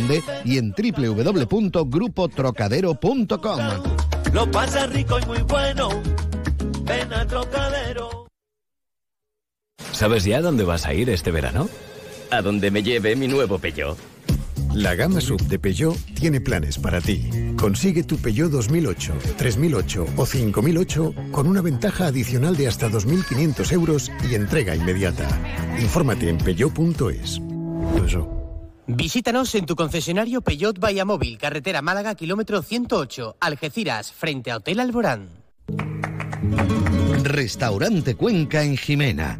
y en www.grupotrocadero.com. Lo pasa rico y muy bueno. Ven a Trocadero. ¿Sabes ya dónde vas a ir este verano? A donde me lleve mi nuevo Peugeot. La gama sub de Peugeot tiene planes para ti. Consigue tu Peugeot 2008, 3008 o 5008 con una ventaja adicional de hasta 2.500 euros y entrega inmediata. Infórmate en peugeot.es. Visítanos en tu concesionario Peugeot Móvil, carretera Málaga, kilómetro 108, Algeciras, frente a Hotel Alborán. Restaurante Cuenca en Jimena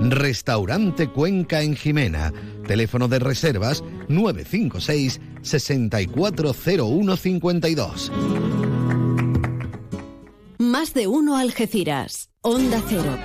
Restaurante Cuenca en Jimena. Teléfono de reservas 956 640152. Más de uno Algeciras. Onda Cero.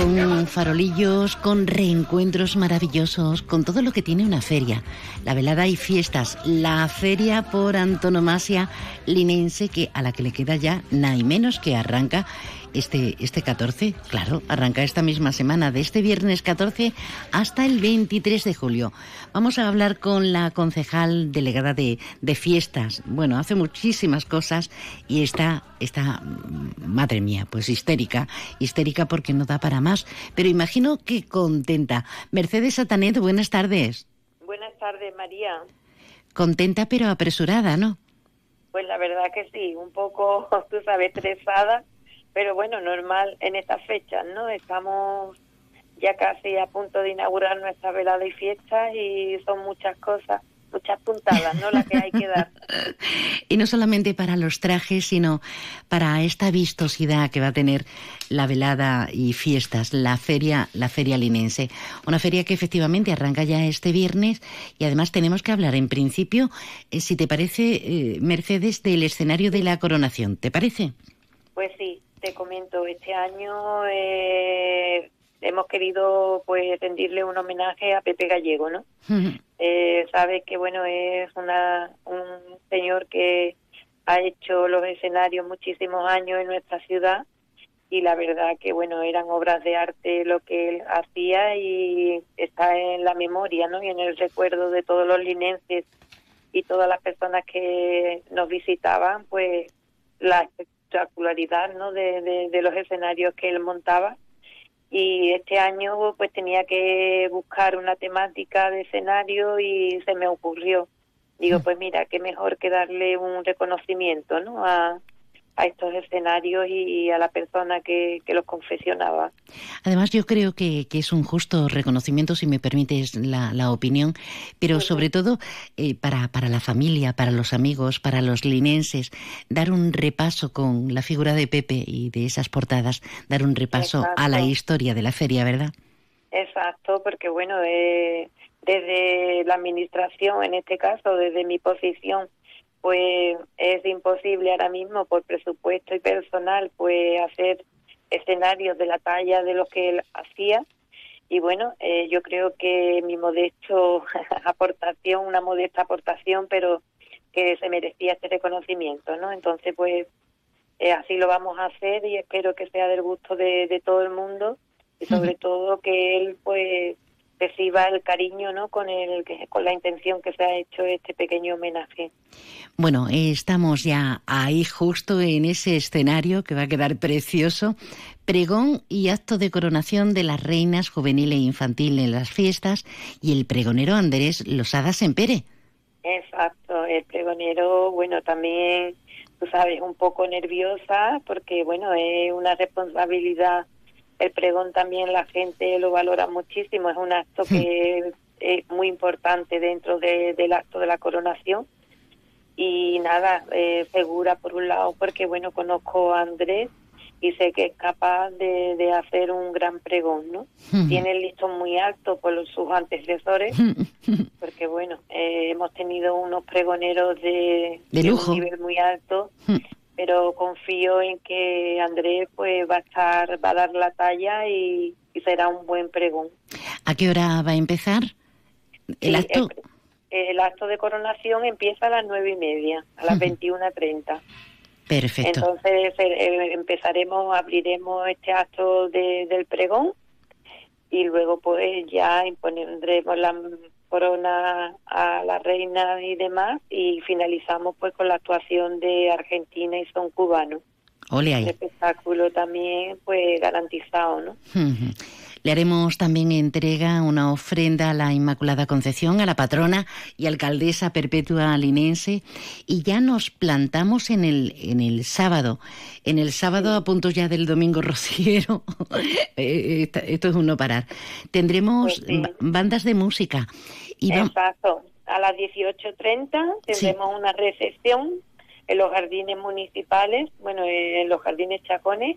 Con farolillos, con reencuentros maravillosos, con todo lo que tiene una feria. La velada y fiestas, la feria por antonomasia linense que a la que le queda ya nada menos que arranca este, este 14, claro, arranca esta misma semana, de este viernes 14 hasta el 23 de julio. Vamos a hablar con la concejal delegada de, de fiestas. Bueno, hace muchísimas cosas y está, está, mm, madre mía, pues histérica, histérica porque no da para más, pero imagino que contenta. Mercedes Satanet, buenas tardes. Buenas tardes, María. Contenta pero apresurada, ¿no? Pues la verdad que sí, un poco, tú sabes, estresada, pero bueno, normal en estas fechas, ¿no? Estamos ya casi a punto de inaugurar nuestra velada y fiesta y son muchas cosas, muchas puntadas, ¿no? Las que hay que dar. Y no solamente para los trajes, sino para esta vistosidad que va a tener la velada y fiestas, la feria, la feria linense. Una feria que efectivamente arranca ya este viernes y además tenemos que hablar en principio, eh, si te parece, eh, Mercedes, del escenario de la coronación. ¿Te parece? Pues sí, te comento, este año eh, hemos querido pues rendirle un homenaje a Pepe Gallego, ¿no? Eh, sabes que bueno es una un señor que ha hecho los escenarios muchísimos años en nuestra ciudad y la verdad que bueno eran obras de arte lo que él hacía y está en la memoria, ¿no? Y en el recuerdo de todos los linenses y todas las personas que nos visitaban, pues la espectacularidad, ¿no? De, de, de los escenarios que él montaba. Y este año pues tenía que buscar una temática de escenario y se me ocurrió. Digo pues mira qué mejor que darle un reconocimiento no a, a estos escenarios y a la persona que, que los confeccionaba Además, yo creo que, que es un justo reconocimiento, si me permites la, la opinión, pero sobre todo eh, para, para la familia, para los amigos, para los linenses, dar un repaso con la figura de Pepe y de esas portadas, dar un repaso a la historia de la feria, ¿verdad? exacto porque bueno eh, desde la administración en este caso desde mi posición pues es imposible ahora mismo por presupuesto y personal pues hacer escenarios de la talla de lo que él hacía. Y bueno eh, yo creo que mi modesto aportación una modesta aportación pero que se merecía este reconocimiento no entonces pues eh, así lo vamos a hacer y espero que sea del gusto de, de todo el mundo y sobre todo que él pues reciba el cariño no con el con la intención que se ha hecho este pequeño homenaje Bueno, estamos ya ahí justo en ese escenario que va a quedar precioso. Pregón y acto de coronación de las reinas juvenil e infantil en las fiestas y el pregonero Andrés Losada Sempere. Exacto, el pregonero, bueno, también, tú sabes, un poco nerviosa porque, bueno, es una responsabilidad. El pregón también la gente lo valora muchísimo, es un acto que es muy importante dentro de- del acto de la coronación. Y nada, eh, segura por un lado porque, bueno, conozco a Andrés y sé que es capaz de, de hacer un gran pregón, ¿no? Ujú. Tiene el listón muy alto por los- sus antecesores porque bueno, eh, hemos tenido unos pregoneros de, De lujo. un nivel muy alto, pero confío en que Andrés pues va a estar, va a dar la talla y, y será un buen pregón. ¿A qué hora va a empezar el Sí, acto? El, el acto de coronación empieza a las nueve y media, a las Ujú. 21.30. Perfecto. Entonces eh, eh, empezaremos, abriremos este acto de- del pregón y luego pues ya impondremos la corona a la reina y demás y finalizamos pues con la actuación de Argentina y son cubanos. Ole ahí. El espectáculo también pues garantizado, ¿no? Le haremos también entrega una ofrenda a la Inmaculada Concepción, a la patrona y alcaldesa perpetua linense, y ya nos plantamos en el, en el sábado. En el sábado, a punto ya del domingo rociero, eh, esta- esto es un no parar. Tendremos ba- bandas de música. Y Exacto. A las 18.30 tendremos una recepción en los jardines municipales, bueno, en los jardines Chacones,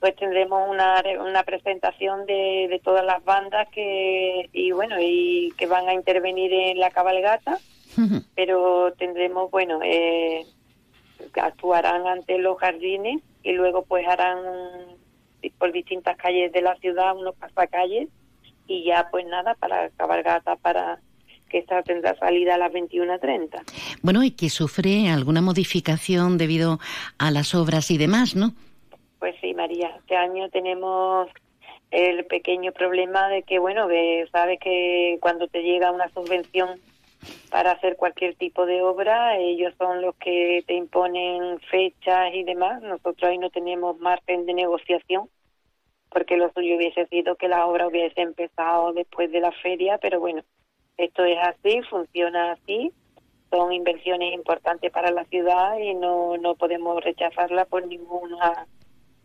pues tendremos una, una presentación de, de todas las bandas que y bueno y que van a intervenir en la cabalgata pero tendremos bueno eh, actuarán ante los jardines y luego pues harán por distintas calles de la ciudad unos pasacalles y ya pues nada para la cabalgata para que esta tendrá salida a las 21.30 bueno, y que sufre alguna modificación debido a las obras y demás, ¿no? Pues sí, María, este año tenemos el pequeño problema de que, bueno, sabes que cuando te llega una subvención para hacer cualquier tipo de obra, ellos son los que te imponen fechas y demás. Nosotros ahí no tenemos margen de negociación, porque lo suyo hubiese sido que la obra hubiese empezado después de la feria, pero bueno, esto es así, funciona así. Son inversiones importantes para la ciudad y no, no podemos rechazarla por ninguna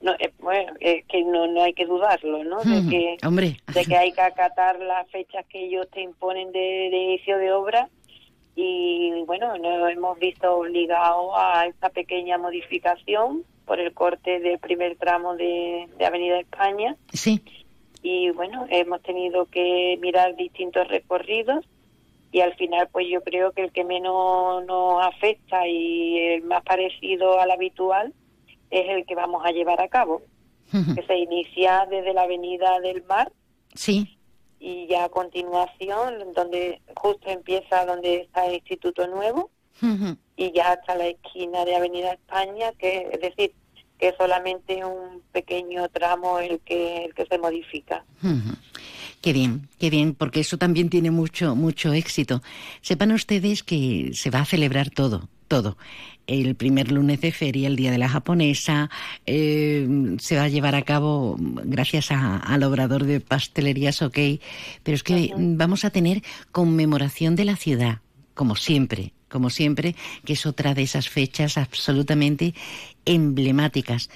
no, eh, bueno, es que no, no hay que dudarlo, ¿no? De Mm, que, hombre. de que hay que acatar las fechas que ellos te imponen de, de inicio de obra y bueno, nos hemos visto obligados a esta pequeña modificación por el corte del primer tramo de, de Avenida España Sí. y bueno, hemos tenido que mirar distintos recorridos y al final pues yo creo que el que menos nos afecta y el más parecido al habitual es el que vamos a llevar a cabo, que se inicia desde la Avenida del Mar Sí. y ya a continuación donde justo empieza donde está el Instituto Nuevo y ya hasta la esquina de Avenida España, que es decir, que solamente un pequeño tramo el que el que se modifica. Qué bien, qué bien, porque eso también tiene mucho, mucho éxito. Sepan ustedes que se va a celebrar todo, todo. El primer lunes de feria, el Día de la Japonesa, eh, se va a llevar a cabo gracias a- al obrador de pastelerías OK, pero es que vamos a tener conmemoración de la ciudad, como siempre, como siempre, que es otra de esas fechas absolutamente emblemáticas.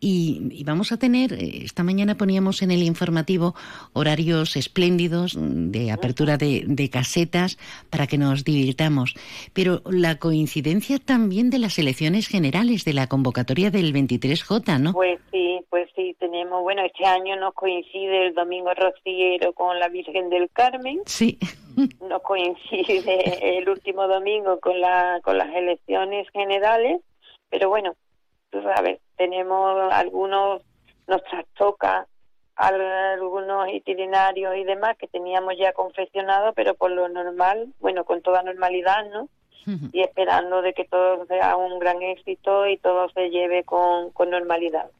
Y, y vamos a tener, eh, esta mañana poníamos en el informativo horarios espléndidos mm, de apertura de, de casetas para que nos divirtamos. Pero la coincidencia también de las elecciones generales, de la convocatoria del 23J, ¿no? Pues sí, pues sí, tenemos, bueno, este año nos coincide el Domingo Rociero con la Virgen del Carmen, Sí. nos coincide el último domingo con, la, con las elecciones generales, pero bueno, tú sabes, tenemos algunos, nos trastoca al- algunos itinerarios y demás que teníamos ya confeccionados, pero por lo normal, bueno, con toda normalidad, ¿no? Y esperando de que todo sea un gran éxito y todo se lleve con, con normalidad.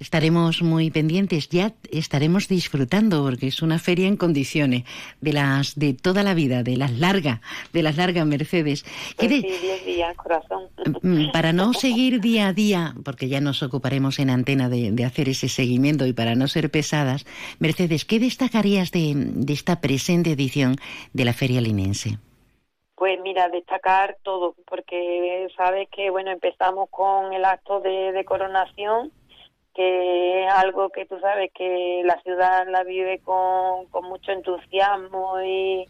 Estaremos muy pendientes, ya estaremos disfrutando porque es una feria en condiciones de las de toda la vida, de las largas, de las largas Mercedes. ¿Qué Pues de- sí, 10 días, corazón. Mm, Para no seguir día a día, porque ya nos ocuparemos en antena de, de hacer ese seguimiento y para no ser pesadas, Mercedes, ¿qué destacarías de, de esta presente edición de la Feria Linense? Pues mira, destacar todo, porque sabes que, bueno, empezamos con el acto de, de coronación, que es algo que tú sabes que la ciudad la vive con, con mucho entusiasmo y,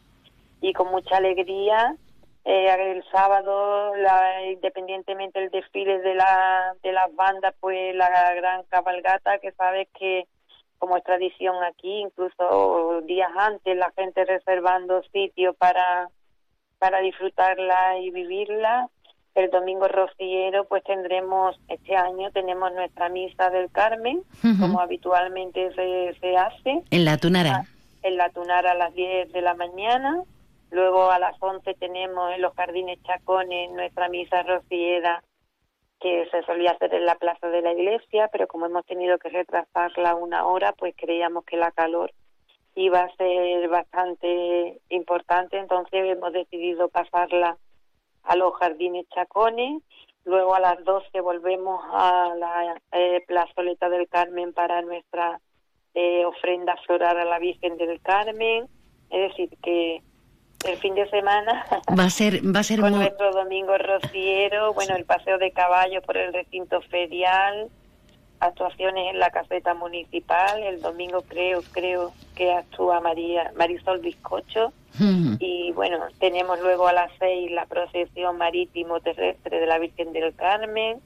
y con mucha alegría. Eh, el sábado, la, independientemente del desfile de, la, de las bandas, pues la gran cabalgata, que sabes que como es tradición aquí, incluso días antes, la gente reservando sitio para, para disfrutarla y vivirla. El domingo rociero, pues tendremos, este año tenemos nuestra misa del Carmen, como habitualmente se, se hace, En la Tunara. en la Tunara a las 10 de la mañana. Luego a las 11 tenemos en los Jardines Chacones nuestra misa rociera, que se solía hacer en la plaza de la iglesia, pero como hemos tenido que retrasarla una hora, pues creíamos que la calor va a ser bastante importante, entonces hemos decidido pasarla a los jardines Chacones, luego a las 12 volvemos a la eh, plazoleta del Carmen para nuestra eh, ofrenda floral a la Virgen del Carmen, es decir, que el fin de semana va a ser va a ser con nuestro domingo rociero, bueno, el paseo de caballo por el recinto ferial, actuaciones en la caseta municipal, el domingo creo creo que actúa María Marisol Bizcocho. Y bueno, tenemos luego a las seis la procesión marítimo terrestre de la Virgen del Carmen,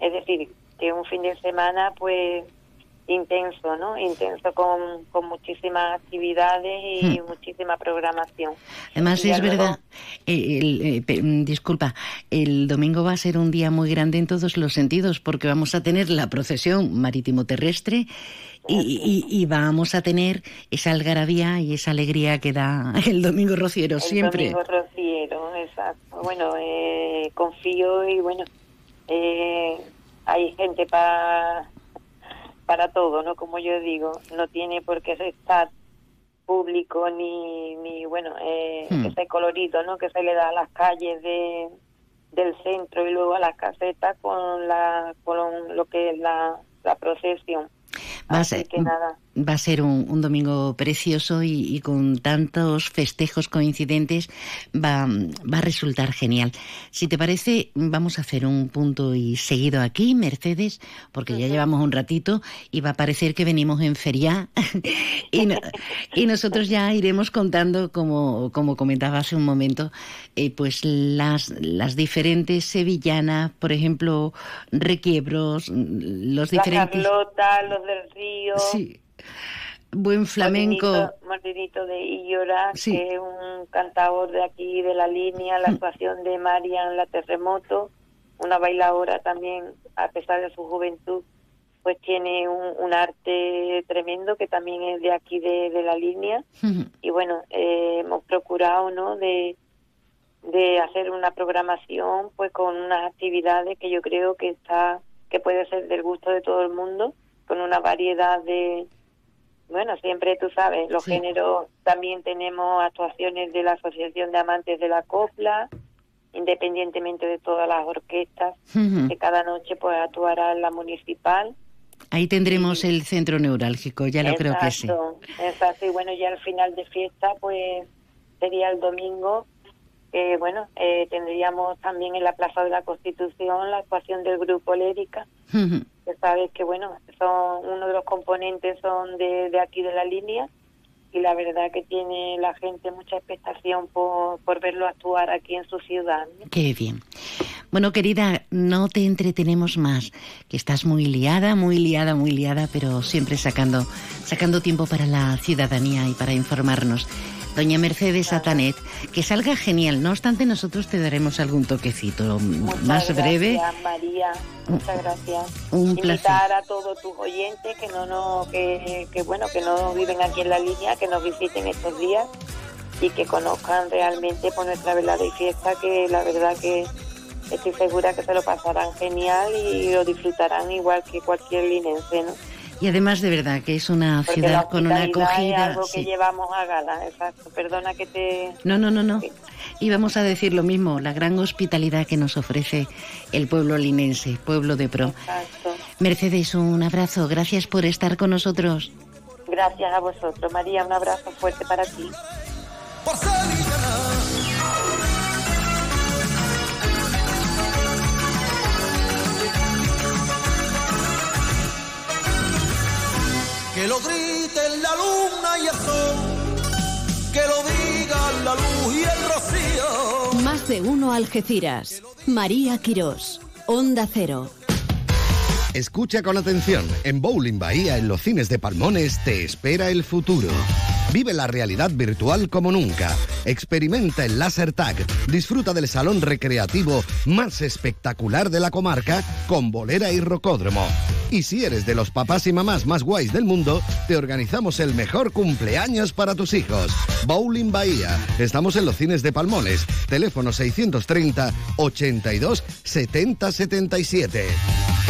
es decir, que un fin de semana pues intenso, ¿no? Intenso con, con muchísimas actividades y muchísima programación. Además, es verdad, el, eh, mm, disculpa, el domingo va a ser un día muy grande en todos los sentidos porque vamos a tener la procesión marítimo-terrestre y, y, vamos a tener esa algarabía y esa alegría que da el domingo rociero siempre. El domingo rociero, exacto. Bueno, eh, confío y bueno, eh, hay gente para para todo, ¿no? Como yo digo, no tiene por qué estar público ni, ni bueno, eh, hmm. ese colorido, ¿no? Que se le da a las calles de, del centro y luego a las casetas con, la, con lo que es la, la procesión. Va a ser, Va a ser un, domingo precioso y, con tantos festejos coincidentes va, va, a resultar genial. Si te parece, vamos a hacer un punto y seguido aquí, Mercedes, porque ya llevamos un ratito y va a parecer que venimos en feria y, y, nosotros ya iremos contando, como, como comentaba hace un momento, eh, pues las, las diferentes sevillanas, por ejemplo, requiebros, los diferentes... La Carlota, los del Río. Sí buen flamenco. Martinito de Illora, que es un cantador de aquí de la línea, la mm. actuación de Marian La Terremoto, una bailadora también, a pesar de su juventud, pues tiene un, arte tremendo que también es de aquí de, la línea. Y bueno, eh, hemos procurado, ¿no?, de, de hacer una programación pues con unas actividades que yo creo que está que puede ser del gusto de todo el mundo con una variedad de, bueno, siempre tú sabes, los géneros, también tenemos actuaciones de la Asociación de Amantes de la Copla, independientemente de todas las orquestas, que cada noche pues actuará en la municipal. Ahí tendremos el centro neurálgico, ya lo creo que sí. Exacto, y bueno, ya al final de fiesta pues sería el domingo, que bueno, eh, tendríamos también en la Plaza de la Constitución la actuación del grupo Lérica sabes que bueno, son uno de los componentes son de, de aquí de la línea y la verdad que tiene la gente mucha expectación por, por verlo actuar aquí en su ciudad. Qué bien. Bueno, querida, no te entretenemos más, que estás muy liada, muy liada, muy liada, pero siempre sacando, sacando tiempo para la ciudadanía y para informarnos doña Mercedes Atanet, que salga genial. No obstante, nosotros te daremos algún toquecito más breve. Gracias, María. Muchas gracias. Un Invitar a todos tus oyentes que no, no que, que, bueno, que no viven aquí en la línea, que nos visiten estos días y que conozcan realmente por nuestra velada y fiesta, que la verdad que estoy segura que se lo pasarán genial y lo disfrutarán igual que cualquier linense, ¿no? Y además de verdad que es una ciudad con una acogida. Es algo que llevamos a gala, exacto. Perdona que te. No, no, no, no. Y vamos a decir lo mismo, la gran hospitalidad que nos ofrece el pueblo linense, pueblo de pro. Exacto. Mercedes, un abrazo. Gracias por estar con nosotros. Gracias a vosotros, María. Un abrazo fuerte para ti. Que lo griten la luna y el sol, que lo digan la luz y el rocío. Más de uno Algeciras. María Quirós, Onda Cero. Escucha con atención. En Bowling Bahía, en los cines de Palmones, te espera el futuro. Vive la realidad virtual como nunca. Experimenta el Laser Tag. Disfruta del salón recreativo más espectacular de la comarca con bolera y rocódromo. Y si eres de los papás y mamás más guays del mundo, te organizamos el mejor cumpleaños para tus hijos. Bowling Bahía. Estamos en los cines de Palmones. Teléfono 630 82 70 77.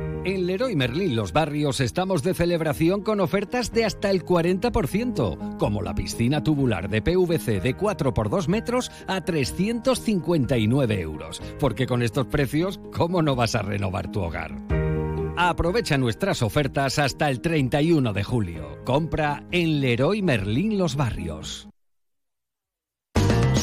En Leroy Merlin Los Barrios estamos de celebración con ofertas de hasta el 40%, como la piscina tubular de PVC de 4 por 2 metros a 359 euros. Porque con estos precios, ¿cómo no vas a renovar tu hogar? Aprovecha nuestras ofertas hasta el 31 de julio. Compra en Leroy Merlin Los Barrios.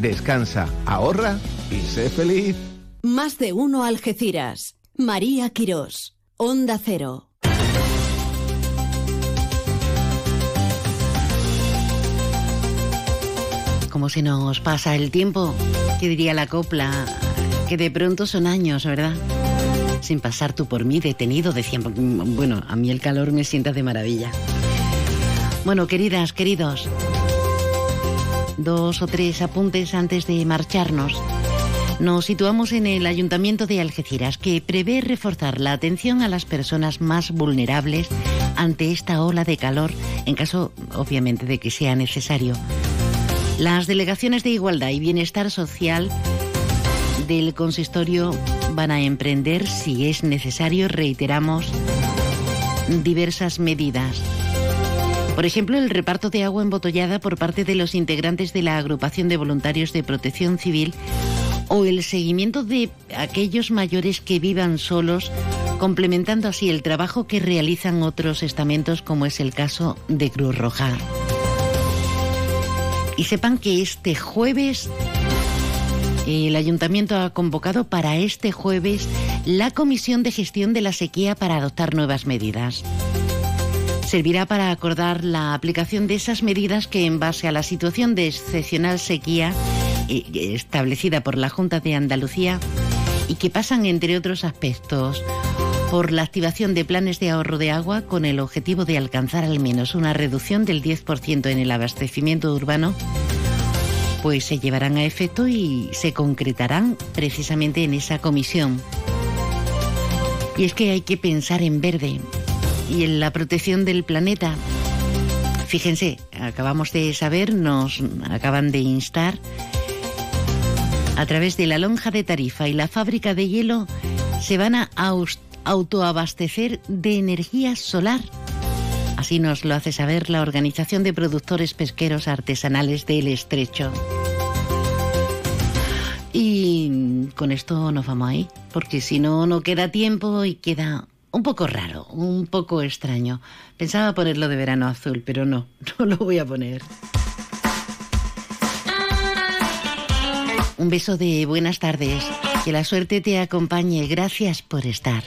Descansa, ahorra y sé feliz. Más de uno Algeciras. María Quirós. Onda Cero. Como se nos pasa el tiempo, ¿qué diría la copla? Que de pronto son años, ¿verdad? Sin pasar tú por mí detenido, decían. Bueno, a mí el calor me sienta de maravilla. Bueno, queridas, queridos, dos o tres apuntes antes de marcharnos. Nos situamos en el Ayuntamiento de Algeciras, que prevé reforzar la atención a las personas más vulnerables ante esta ola de calor, en caso, obviamente, de que sea necesario. Las delegaciones de Igualdad y Bienestar Social del consistorio van a emprender, si es necesario, reiteramos, diversas medidas. Por ejemplo, el reparto de agua embotellada por parte de los integrantes de la agrupación de voluntarios de protección civil o el seguimiento de aquellos mayores que vivan solos, complementando así el trabajo que realizan otros estamentos como es el caso de Cruz Roja. Y sepan que este jueves el ayuntamiento ha convocado para este jueves la Comisión de Gestión de la Sequía para adoptar nuevas medidas. Servirá para acordar la aplicación de esas medidas que en base a la situación de excepcional sequía eh, establecida por la Junta de Andalucía y que pasan, entre otros aspectos, por la activación de planes de ahorro de agua con el objetivo de alcanzar al menos una reducción del 10% en el abastecimiento urbano pues se llevarán a efecto y se concretarán precisamente en esa comisión. Y es que hay que pensar en verde y en la protección del planeta. Fíjense, acabamos de saber, nos acaban de instar a través de la lonja de Tarifa y la fábrica de hielo se van a autoabastecer de energía solar. Así nos lo hace saber la Organización de Productores Pesqueros Artesanales del Estrecho. Y con esto nos vamos ahí, porque si no, no queda tiempo y queda un poco raro, un poco extraño. Pensaba ponerlo de verano azul, pero no, no lo voy a poner. Un beso de buenas tardes. Que la suerte te acompañe. Gracias por estar.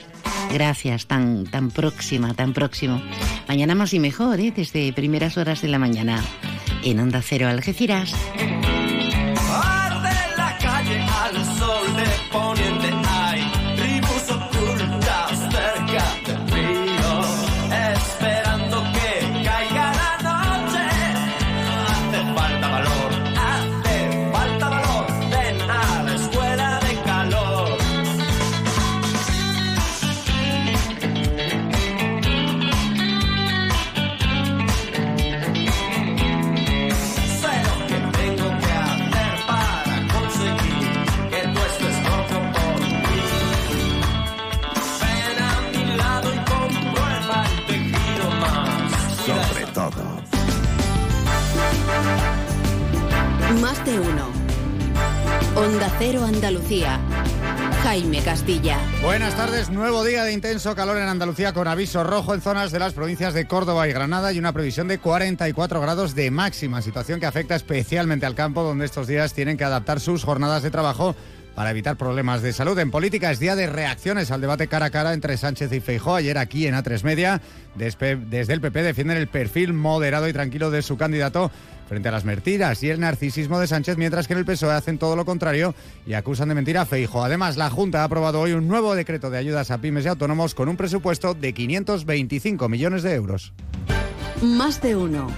Gracias, tan, tan próxima, tan próximo. Mañana más y mejor, ¿eh? desde primeras horas de la mañana. En Onda Cero Algeciras. la calle al sol Más de uno. Onda Cero Andalucía. Jaime Castilla. Buenas tardes, nuevo día de intenso calor en Andalucía con aviso rojo en zonas de las provincias de Córdoba y Granada y una previsión de 44 grados de máxima, situación que afecta especialmente al campo donde estos días tienen que adaptar sus jornadas de trabajo para evitar problemas de salud. En política es día de reacciones al debate cara a cara entre Sánchez y Feijó. Ayer aquí en A3 Media, desde el PP defienden el perfil moderado y tranquilo de su candidato frente a las mentiras y el narcisismo de Sánchez, mientras que en el PSOE hacen todo lo contrario y acusan de mentira a Feijo. Además, la Junta ha aprobado hoy un nuevo decreto de ayudas a pymes y autónomos con un presupuesto de 525 millones de euros. Más de uno.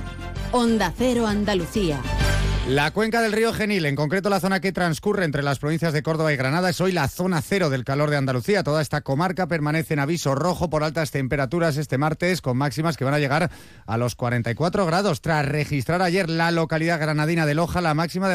Onda Cero Andalucía. La cuenca del río Genil, en concreto la zona que transcurre entre las provincias de Córdoba y Granada, es hoy la zona cero del calor de Andalucía. Toda esta comarca permanece en aviso rojo por altas temperaturas este martes, con máximas que van a llegar a los 44 grados, tras registrar ayer la localidad granadina de Loja la máxima de Andalucía.